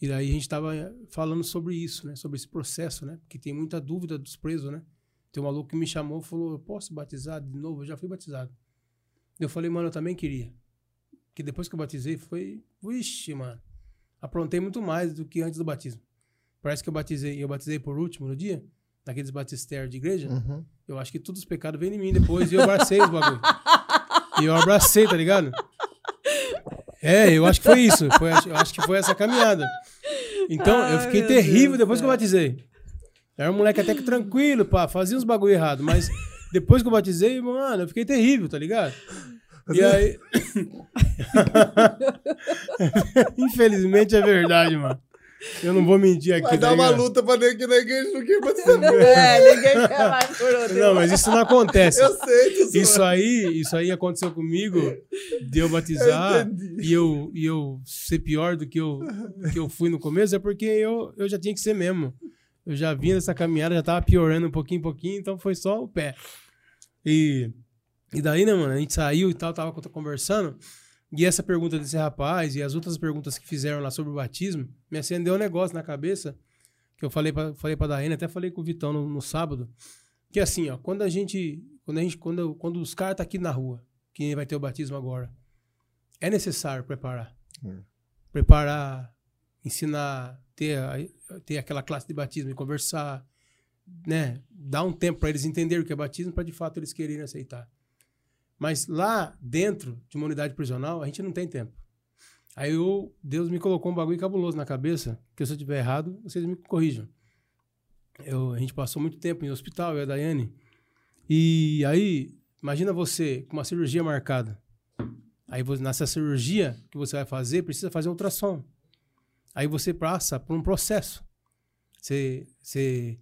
E daí a gente tava falando sobre isso, né? Sobre esse processo, né? Porque tem muita dúvida dos presos, né? Tem um maluco que me chamou e falou: Eu posso batizar de novo? Eu já fui batizado. Eu falei, mano, eu também queria. Que depois que eu batizei, foi. Vixe, mano. Aprontei muito mais do que antes do batismo. Parece que eu batizei, eu batizei por último no dia, naqueles batistérios de igreja. Uhum. Eu acho que todos os pecados vêm em mim depois e eu abracei os bagulho. E eu abracei, tá ligado? É, eu acho que foi isso. Foi, eu acho que foi essa caminhada. Então, eu Ai, fiquei meu terrível Deus depois do que eu batizei. Era um moleque até que tranquilo, pá, fazia uns bagulho errado, mas depois que eu batizei, mano, eu fiquei terrível, tá ligado? E aí. Infelizmente é verdade, mano. Eu não vou mentir aqui. Vai tá dar uma luta pra aqui na igreja, não quer batizar. É, ninguém quer mais por outro. Não, mas isso não acontece. Eu sei disso. Isso aí, isso aí aconteceu comigo de eu batizar Eu e eu, e eu ser pior do que eu, que eu fui no começo, é porque eu, eu já tinha que ser mesmo. Eu já vinha nessa caminhada, já tava piorando um pouquinho em pouquinho, então foi só o pé. E, e daí, né, mano, a gente saiu e tal, tava conversando, e essa pergunta desse rapaz e as outras perguntas que fizeram lá sobre o batismo, me acendeu um negócio na cabeça, que eu falei pra, falei pra Daína, até falei com o Vitão no, no sábado, que é assim, ó, quando a gente, quando a gente, quando, quando os caras tá aqui na rua, que vai ter o batismo agora, é necessário preparar. Hum. Preparar, ensinar, ter, ter aquela classe de batismo e conversar, né? Dar um tempo para eles entenderem o que é batismo, para de fato eles quererem aceitar. Mas lá dentro de uma unidade prisional, a gente não tem tempo. Aí eu, Deus me colocou um bagulho cabuloso na cabeça, que se eu estiver errado, vocês me corrijam. Eu, a gente passou muito tempo em hospital, eu e a Daiane. E aí, imagina você com uma cirurgia marcada. Aí você, nessa cirurgia que você vai fazer, precisa fazer ultrassom. Aí você passa por um processo. Você, você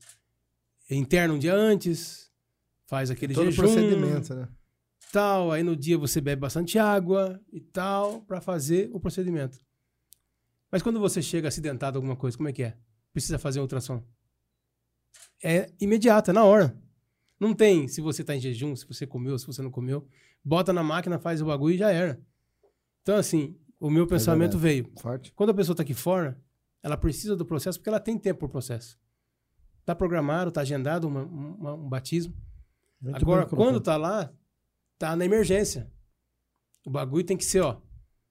interna um dia antes, faz aquele Todo jejum, procedimento, né? tal. Aí no dia você bebe bastante água e tal, para fazer o procedimento. Mas quando você chega acidentado alguma coisa, como é que é? Precisa fazer um ultrassom. É imediata, na hora. Não tem se você tá em jejum, se você comeu, se você não comeu. Bota na máquina, faz o bagulho e já era. Então, assim, o meu pensamento veio. Forte. Quando a pessoa tá aqui fora, ela precisa do processo porque ela tem tempo pro processo. Tá programado, tá agendado uma- uma- um batismo. Muito Agora, bem quando tá lá, tá na emergência. O bagulho tem que ser, ó.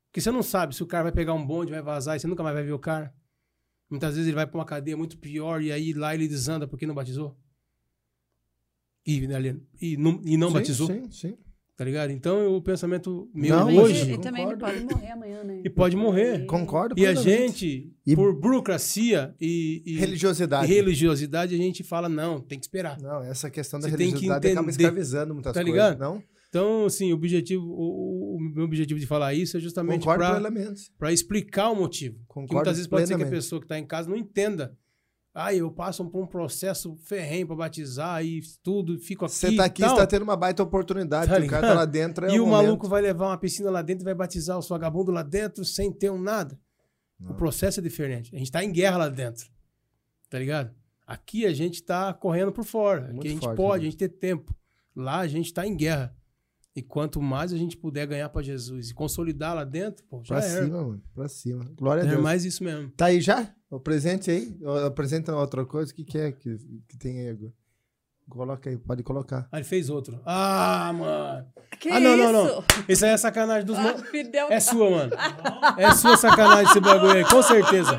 Porque você não sabe se o cara vai pegar um bonde, vai vazar e você nunca mais vai ver o cara. Muitas vezes ele vai pra uma cadeia muito pior e aí lá ele desanda porque não batizou. E, ali- e não, e não Sim, batizou, Sim, sim. Tá ligado? Então o pensamento meu Não, hoje. ele também ele pode morrer amanhã, né? E pode morrer. Concordo E a gente, E- por burocracia e, e- Religiosidade. e religiosidade, a gente fala, não, tem que esperar. Não, essa questão da Você tem que religiosidade acaba escravizando muitas Tá coisas. ligado? Não? Então, assim, o objetivo, o, o- meu objetivo de falar isso é justamente para explicar o motivo. Que Concordo muitas vezes pode ser que a pessoa que está em casa não entenda. Ah, eu passo por um processo ferrenho para batizar e tudo, fico aqui. Você tá aqui, você tá tendo uma baita oportunidade, Tá o cara tá lá dentro. É e o, maluco vai levar uma piscina lá dentro e vai batizar os vagabundos lá dentro sem ter um nada. Não. O processo é diferente. A gente tá em guerra lá dentro. Tá ligado? Aqui a gente tá correndo por fora. Muito Aqui a gente forte, pode, né? a gente tem tempo. Lá a gente tá em guerra. E quanto mais a gente puder ganhar pra Jesus e consolidar lá dentro, pô, já Pra era. cima, mano. Pra cima. Glória a É Deus. mais isso mesmo. Tá aí já? O presente aí? Apresenta outra coisa. O que, que é que, que tem aí agora? Coloca aí, pode colocar. Ah, ele fez outro. Ah, mano. Que ah, não, isso? não, não. Isso aí é sacanagem dos Ah, mano. Fidel É sua, mano. É sua sacanagem esse bagulho aí, com certeza.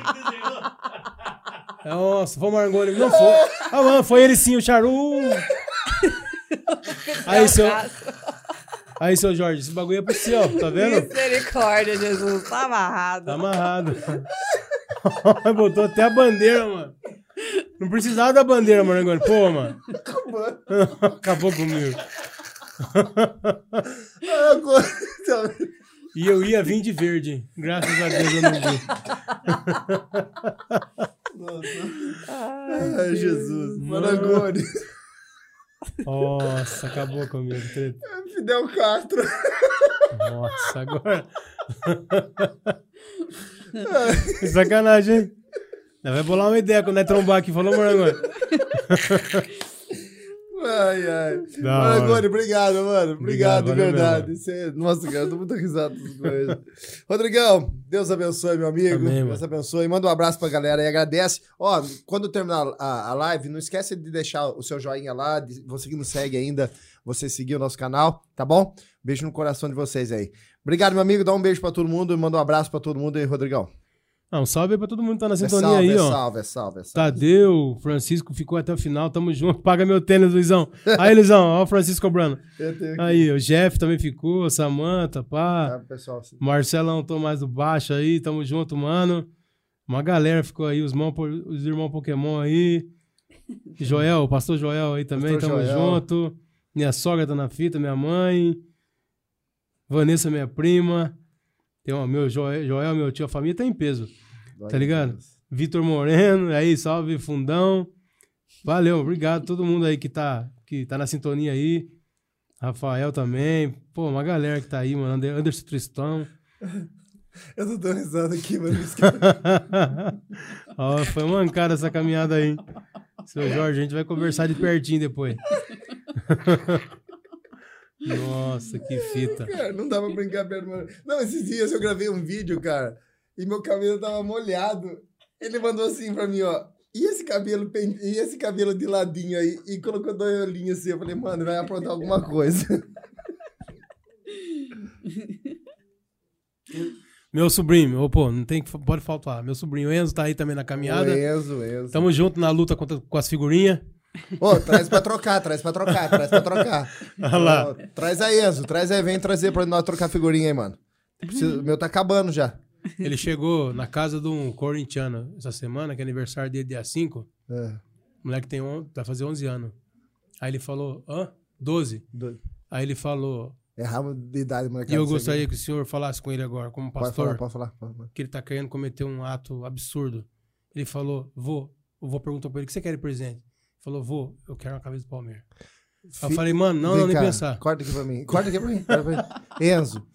Nossa, foi o Marangoni. Não foi. Ah, mano, foi ele sim, o Charu. Aí, seu, Castro. aí, seu Jorge, esse bagulho é pro seu, tá vendo? Misericórdia, Jesus. Tá amarrado. Tá amarrado. Botou até a bandeira, mano. Não precisava da bandeira, Marangoni. Pô, mano. Acabou comigo. Ah, agora- E eu ia vir de verde. Graças a Deus eu não vi. Ai, Jesus. Marangoni. Nossa, acabou comigo. treta. Fidel Castro. Nossa, agora. Que Sacanagem, hein? Nós Vai bolar uma ideia quando nós trombar aqui. Falou, Marangoni. Ai, ai. Da hora. Obrigado, mano. Obrigado, Obrigado, de verdade. Você- Nossa, cara, eu tô muito risado. Rodrigão, Deus abençoe, meu amigo. Amém, Deus abençoe. Manda um abraço pra galera aí, agradece. Ó, quando terminar a, a live, não esquece de deixar o seu joinha lá. Você que não segue ainda, você seguir o nosso canal, tá bom? Beijo no coração de vocês aí. Obrigado, meu amigo. Dá um beijo pra todo mundo e manda um abraço pra todo mundo aí, Rodrigão. Um salve aí pra todo mundo que tá na É sintonia salve, aí, é ó. salve, é salve, é salve. Tadeu, Francisco ficou até o final, tamo junto. Paga meu tênis, Luizão. Aí, Luizão, ó o Francisco cobrando. Aí, o Jeff também ficou, Samanta, pá. Tá, pessoal. Marcelão, tô mais do baixo aí, tamo junto, mano. Uma galera ficou aí, os, mão, os irmãos Pokémon aí. Joel, o pastor Joel aí também, Pastor tamo Joel. junto. Minha sogra tá na fita, minha mãe. Vanessa, minha prima. Tem o meu Joel, Joel, meu tio, a família tá em peso. Glória Tá ligado? Deus. Vitor Moreno, aí, salve Fundão. Valeu, obrigado a todo mundo aí que tá, que tá na sintonia aí. Rafael também. Pô, uma galera que tá aí, mano. Ander- Anderson Tristão. Eu tô dando risada aqui, mano. Ó, foi mancada essa caminhada aí. Seu Jorge, a gente vai conversar de pertinho depois. Nossa, que fita. Cara, não dá pra brincar perto, mano. Não, esses dias eu gravei um vídeo, cara, e meu cabelo tava molhado. Ele mandou assim pra mim, ó. E esse cabelo, e esse cabelo de ladinho aí? E colocou dois olhinhos assim. Eu falei, mano, vai aprontar alguma coisa. Meu sobrinho, ô, pô, não tem que, pode faltar. Meu sobrinho Enzo tá aí também na O caminhada. Enzo, Enzo. Tamo junto na luta contra, com as figurinhas. Ô, traz pra trocar, traz pra trocar, traz pra trocar. Olha lá. Traz aí, Enzo. Traz aí, vem trazer pra nós trocar figurinha aí, mano. Preciso- O meu tá acabando já. Ele chegou na casa de um corintiano essa semana, que é aniversário dele dia 5. É, O moleque tem on, vai fazer 11 anos. Aí ele falou, hã? 12. doido. Aí ele falou, Erramos de idade, molecada. e eu gostaria que o senhor falasse com ele agora, como Pode pastor, falar, pode falar. Pode falar. que ele tá querendo cometer um ato absurdo. Ele falou, vô, o vô perguntou pra ele, o que você quer de presente? Falou, vô, eu quero uma camisa do Palmeiras. Aí eu Fi- falei, mano, não, Vem não, nem cá, pensar. Corta aqui pra mim. Corta aqui pra mim. corta pra mim. Enzo,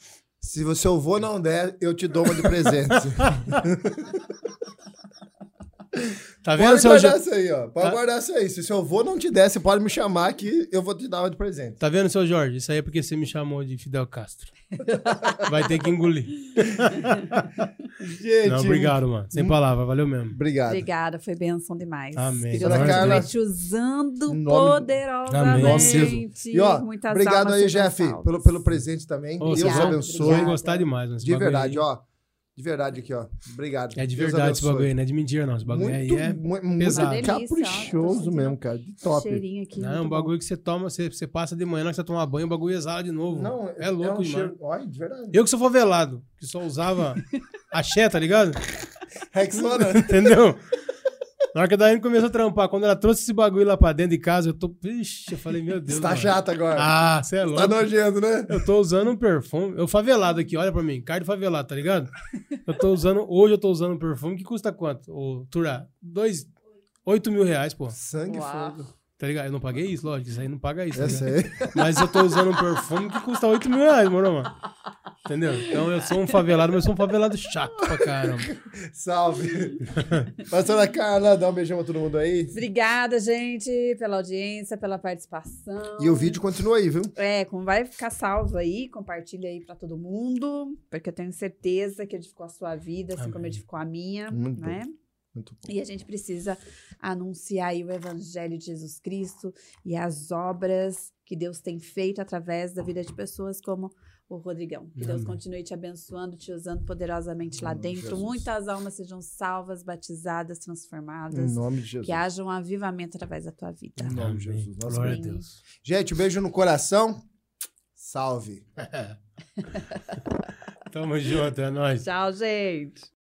se o seu avô não der, eu te dou uma de presente. Tá vendo, pode seu guardar Jo- isso aí, ó. Pode Tá. guardar isso aí. Se o seu avô não te der, você pode me chamar que eu vou te dar uma de presente. Tá vendo, seu Jorge? Isso aí é porque você me chamou de Fidel Castro. Vai ter que engolir. Gente. Não, obrigado, mano. Sem palavra, valeu mesmo. Obrigado. Obrigada, foi bênção demais. Amém. Que Deus Carla, te usando nome- poderosamente. E ó, Muitas obrigado aí, Jeff, salvas. pelo, pelo presente também. Ô, Deus abençoe. vão gostar demais, mano. De verdade, aí. ó. De verdade aqui, ó. Obrigado. É de Deus verdade esse bagulho aí, não é de mentira, não. Esse bagulho Muito, aí é. muito pesado. Delícia, ó. Caprichoso sentindo mesmo, cara. De top. Cheirinho aqui. Não, é um muito bom. bagulho que você toma, você, você passa de manhã, na hora que você tomar banho, o bagulho exala de novo. Não, é louco um demais. cheiro. Olha, de verdade. Eu que sou favelado, que só usava axé, tá ligado? Rexona. Entendeu? Na hora que a Daiane começou a trampar, quando ela trouxe esse bagulho lá pra dentro de casa, eu tô. Ixi, eu falei, meu Deus. Está mano. chato agora. Ah, você é louco. tá nojento, né? Eu tô usando um perfume. Eu favelado aqui, olha pra mim. Cara de favelado, tá ligado? Eu tô usando. Hoje eu tô usando um perfume que custa quanto? O Turá? Dois. oito mil reais, pô. Sangue e Uau. fogo. Tá ligado? Eu não paguei isso, lógico. Isso aí não paga isso. tá Eu ligado? sei. Mas eu tô usando um perfume que custa 8 mil reais, moro, mano. Entendeu? Então eu sou um favelado, mas eu sou um favelado chato pra caramba. Salve. Pastora Carla, dá um beijão pra todo mundo aí. Obrigada, gente, pela audiência, pela participação. E o vídeo continua aí, viu? É, como vai ficar salvo aí, compartilha aí pra todo mundo, porque eu tenho certeza que edificou a sua vida, assim como Amém. edificou a minha, Muito né? Bom. E a gente precisa anunciar aí o evangelho de Jesus Cristo e as obras que Deus tem feito através da vida de pessoas como o Rodrigão. Que Deus Amém. continue te abençoando, te usando poderosamente lá Em dentro. Jesus. Muitas almas sejam salvas, batizadas, Em transformadas. nome de Jesus. Que haja um avivamento através da tua vida. Em nome de. Jesus. Nossa, Glória a. Deus. Gente, um beijo no coração. Salve. Tamo junto, é nóis. Tchau, gente.